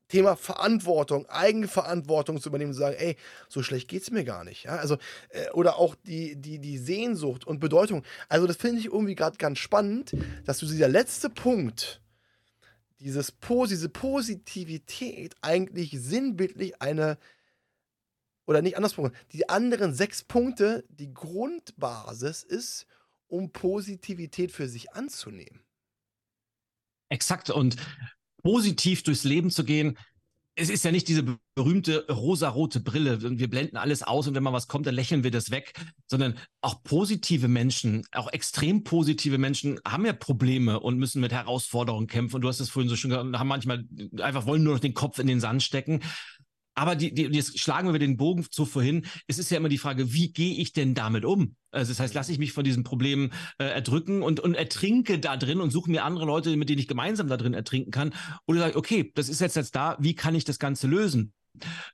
Thema Verantwortung, Eigenverantwortung zu übernehmen und zu sagen, ey, so schlecht geht es mir gar nicht. Ja? Also, äh, oder auch die, die, die Sehnsucht und Bedeutung. Also, das finde ich irgendwie gerade ganz spannend, dass du dieser letzte Punkt, dieses, diese Positivität eigentlich sinnbildlich eine oder nicht andersrum, die anderen sechs Punkte die Grundbasis ist, um Positivität für sich anzunehmen. Exakt. Und positiv durchs Leben zu gehen, es ist ja nicht diese berühmte rosarote Brille. Wir blenden alles aus und wenn mal was kommt, dann lächeln wir das weg, sondern auch positive Menschen, auch extrem positive Menschen haben ja Probleme und müssen mit Herausforderungen kämpfen. Und du hast es vorhin so schön gesagt, haben manchmal einfach wollen nur noch den Kopf in den Sand stecken. Aber die, die, jetzt schlagen wir den Bogen zu vorhin. Es ist ja immer die Frage, wie gehe ich denn damit um? Also das heißt, lasse ich mich von diesen Problemen äh, erdrücken und, und ertrinke da drin und suche mir andere Leute, mit denen ich gemeinsam da drin ertrinken kann. Oder sage, okay, das ist jetzt, jetzt da, wie kann ich das Ganze lösen?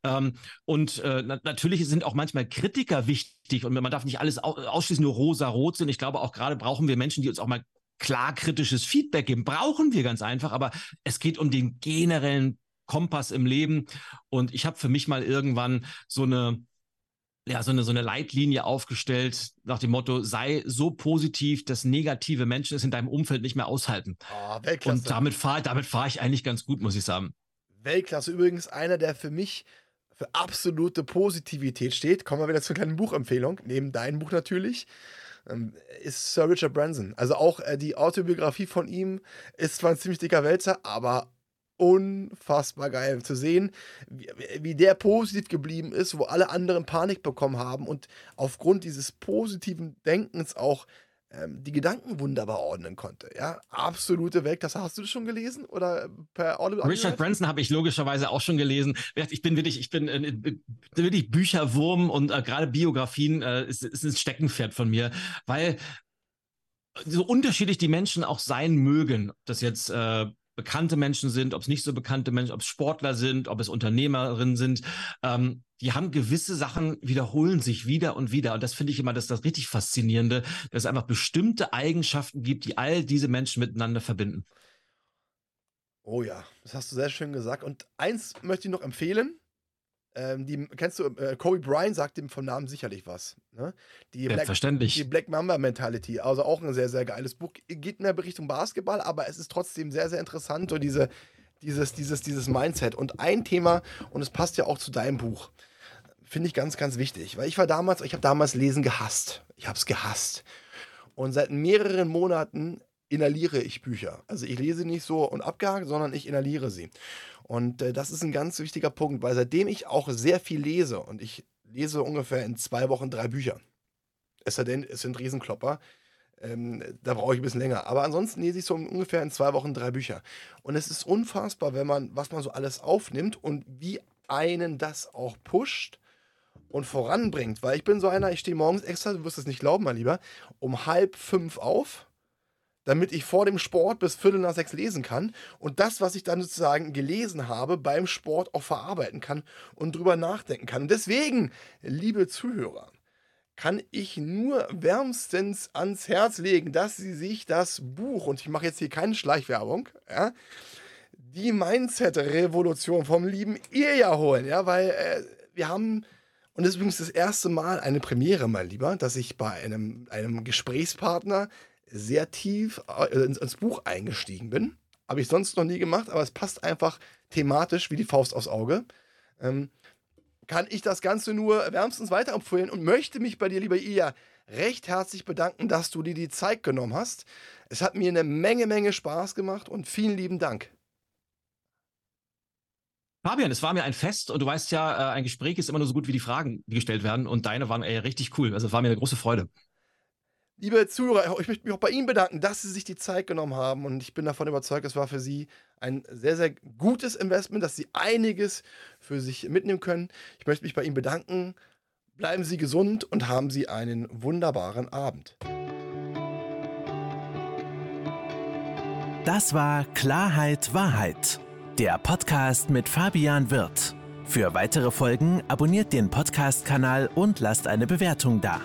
Ähm, und äh, na natürlich sind auch manchmal Kritiker wichtig und man darf nicht alles au ausschließlich nur rosa-rot sind. Ich glaube, auch gerade brauchen wir Menschen, die uns auch mal klar kritisches Feedback geben. Brauchen wir ganz einfach, aber es geht um den generellen Kompass im Leben. Und ich habe für mich mal irgendwann so eine ja, so eine, so eine Leitlinie aufgestellt nach dem Motto, sei so positiv, dass negative Menschen es in deinem Umfeld nicht mehr aushalten. Oh, Weltklasse. Und damit fahre damit fahr ich eigentlich ganz gut, muss ich sagen. Weltklasse. Übrigens einer, der für mich für absolute Positivität steht. Kommen wir wieder zur kleinen Buchempfehlung, neben deinem Buch natürlich. ähm, ist Sir Richard Branson. Also auch äh, die Autobiografie von ihm ist zwar ein ziemlich dicker Wälzer, aber unfassbar geil zu sehen, wie, wie, der positiv geblieben ist, wo alle anderen Panik bekommen haben und aufgrund dieses positiven Denkens auch ähm, die Gedanken wunderbar ordnen konnte. Ja, absolute Weltklasse. Hast du das schon gelesen oder per Audible? Richard Branson habe ich logischerweise auch schon gelesen. Ich bin wirklich, ich bin äh, wirklich Bücherwurm und äh, gerade Biografien äh, ist, ist ein Steckenpferd von mir, weil so unterschiedlich die Menschen auch sein mögen, das jetzt äh, bekannte Menschen sind, ob es nicht so bekannte Menschen, ob es Sportler sind, ob es Unternehmerinnen sind, ähm, die haben gewisse Sachen, wiederholen sich wieder und wieder. Und das finde ich immer das, das richtig Faszinierende, dass es einfach bestimmte Eigenschaften gibt, die all diese Menschen miteinander verbinden. Oh ja, das hast du sehr schön gesagt. Und eins möchte ich noch empfehlen. Ähm, die, kennst du, äh, Kobe Bryant sagt dem vom Namen sicherlich was. Ne? Die Selbstverständlich. Black, die Black Mamba Mentality, also auch ein sehr, sehr geiles Buch. Geht mehr Richtung Basketball, aber es ist trotzdem sehr, sehr interessant, so diese, dieses, dieses, dieses Mindset. Und ein Thema, und es passt ja auch zu deinem Buch, finde ich ganz, ganz wichtig, weil ich war damals, ich habe damals Lesen gehasst. Ich habe es gehasst. Und seit mehreren Monaten inhaliere ich Bücher. Also ich lese nicht so und abgehakt, sondern ich inhaliere sie. Und äh, das ist ein ganz wichtiger Punkt, weil seitdem ich auch sehr viel lese und ich lese ungefähr in zwei Wochen drei Bücher. Es sei denn, es sind Riesenklopper. Ähm, da brauche ich ein bisschen länger. Aber ansonsten lese ich so ungefähr in zwei Wochen drei Bücher. Und es ist unfassbar, wenn man, was man so alles aufnimmt und wie einen das auch pusht und voranbringt. Weil ich bin so einer, ich stehe morgens extra, du wirst es nicht glauben, mein Lieber, um halb fünf auf damit ich vor dem Sport bis Viertel nach sechs lesen kann und das, was ich dann sozusagen gelesen habe, beim Sport auch verarbeiten kann und drüber nachdenken kann. Und deswegen, liebe Zuhörer, kann ich nur wärmstens ans Herz legen, dass Sie sich das Buch, und ich mache jetzt hier keine Schleichwerbung, ja, die Mindset-Revolution vom lieben Irja holen, ja, weil äh, wir haben, und das ist übrigens das erste Mal eine Premiere, mein Lieber, dass ich bei einem, einem Gesprächspartner sehr tief äh, ins, ins Buch eingestiegen bin. Habe ich sonst noch nie gemacht, aber es passt einfach thematisch wie die Faust aufs Auge. Ähm, kann ich das Ganze nur wärmstens weiterempfehlen und möchte mich bei dir, lieber Ia, recht herzlich bedanken, dass du dir die Zeit genommen hast. Es hat mir eine Menge, Menge Spaß gemacht und vielen lieben Dank. Fabian, es war mir ein Fest und du weißt ja, äh, ein Gespräch ist immer nur so gut wie die Fragen, die gestellt werden und deine waren ey, richtig cool. Also war mir eine große Freude. Liebe Zuhörer, ich möchte mich auch bei Ihnen bedanken, dass Sie sich die Zeit genommen haben. Und ich bin davon überzeugt, es war für Sie ein sehr, sehr gutes Investment, dass Sie einiges für sich mitnehmen können. Ich möchte mich bei Ihnen bedanken. Bleiben Sie gesund und haben Sie einen wunderbaren Abend. Das war Klarheit Wahrheit, der Podcast mit Fabian Wirth. Für weitere Folgen abonniert den Podcast-Kanal und lasst eine Bewertung da.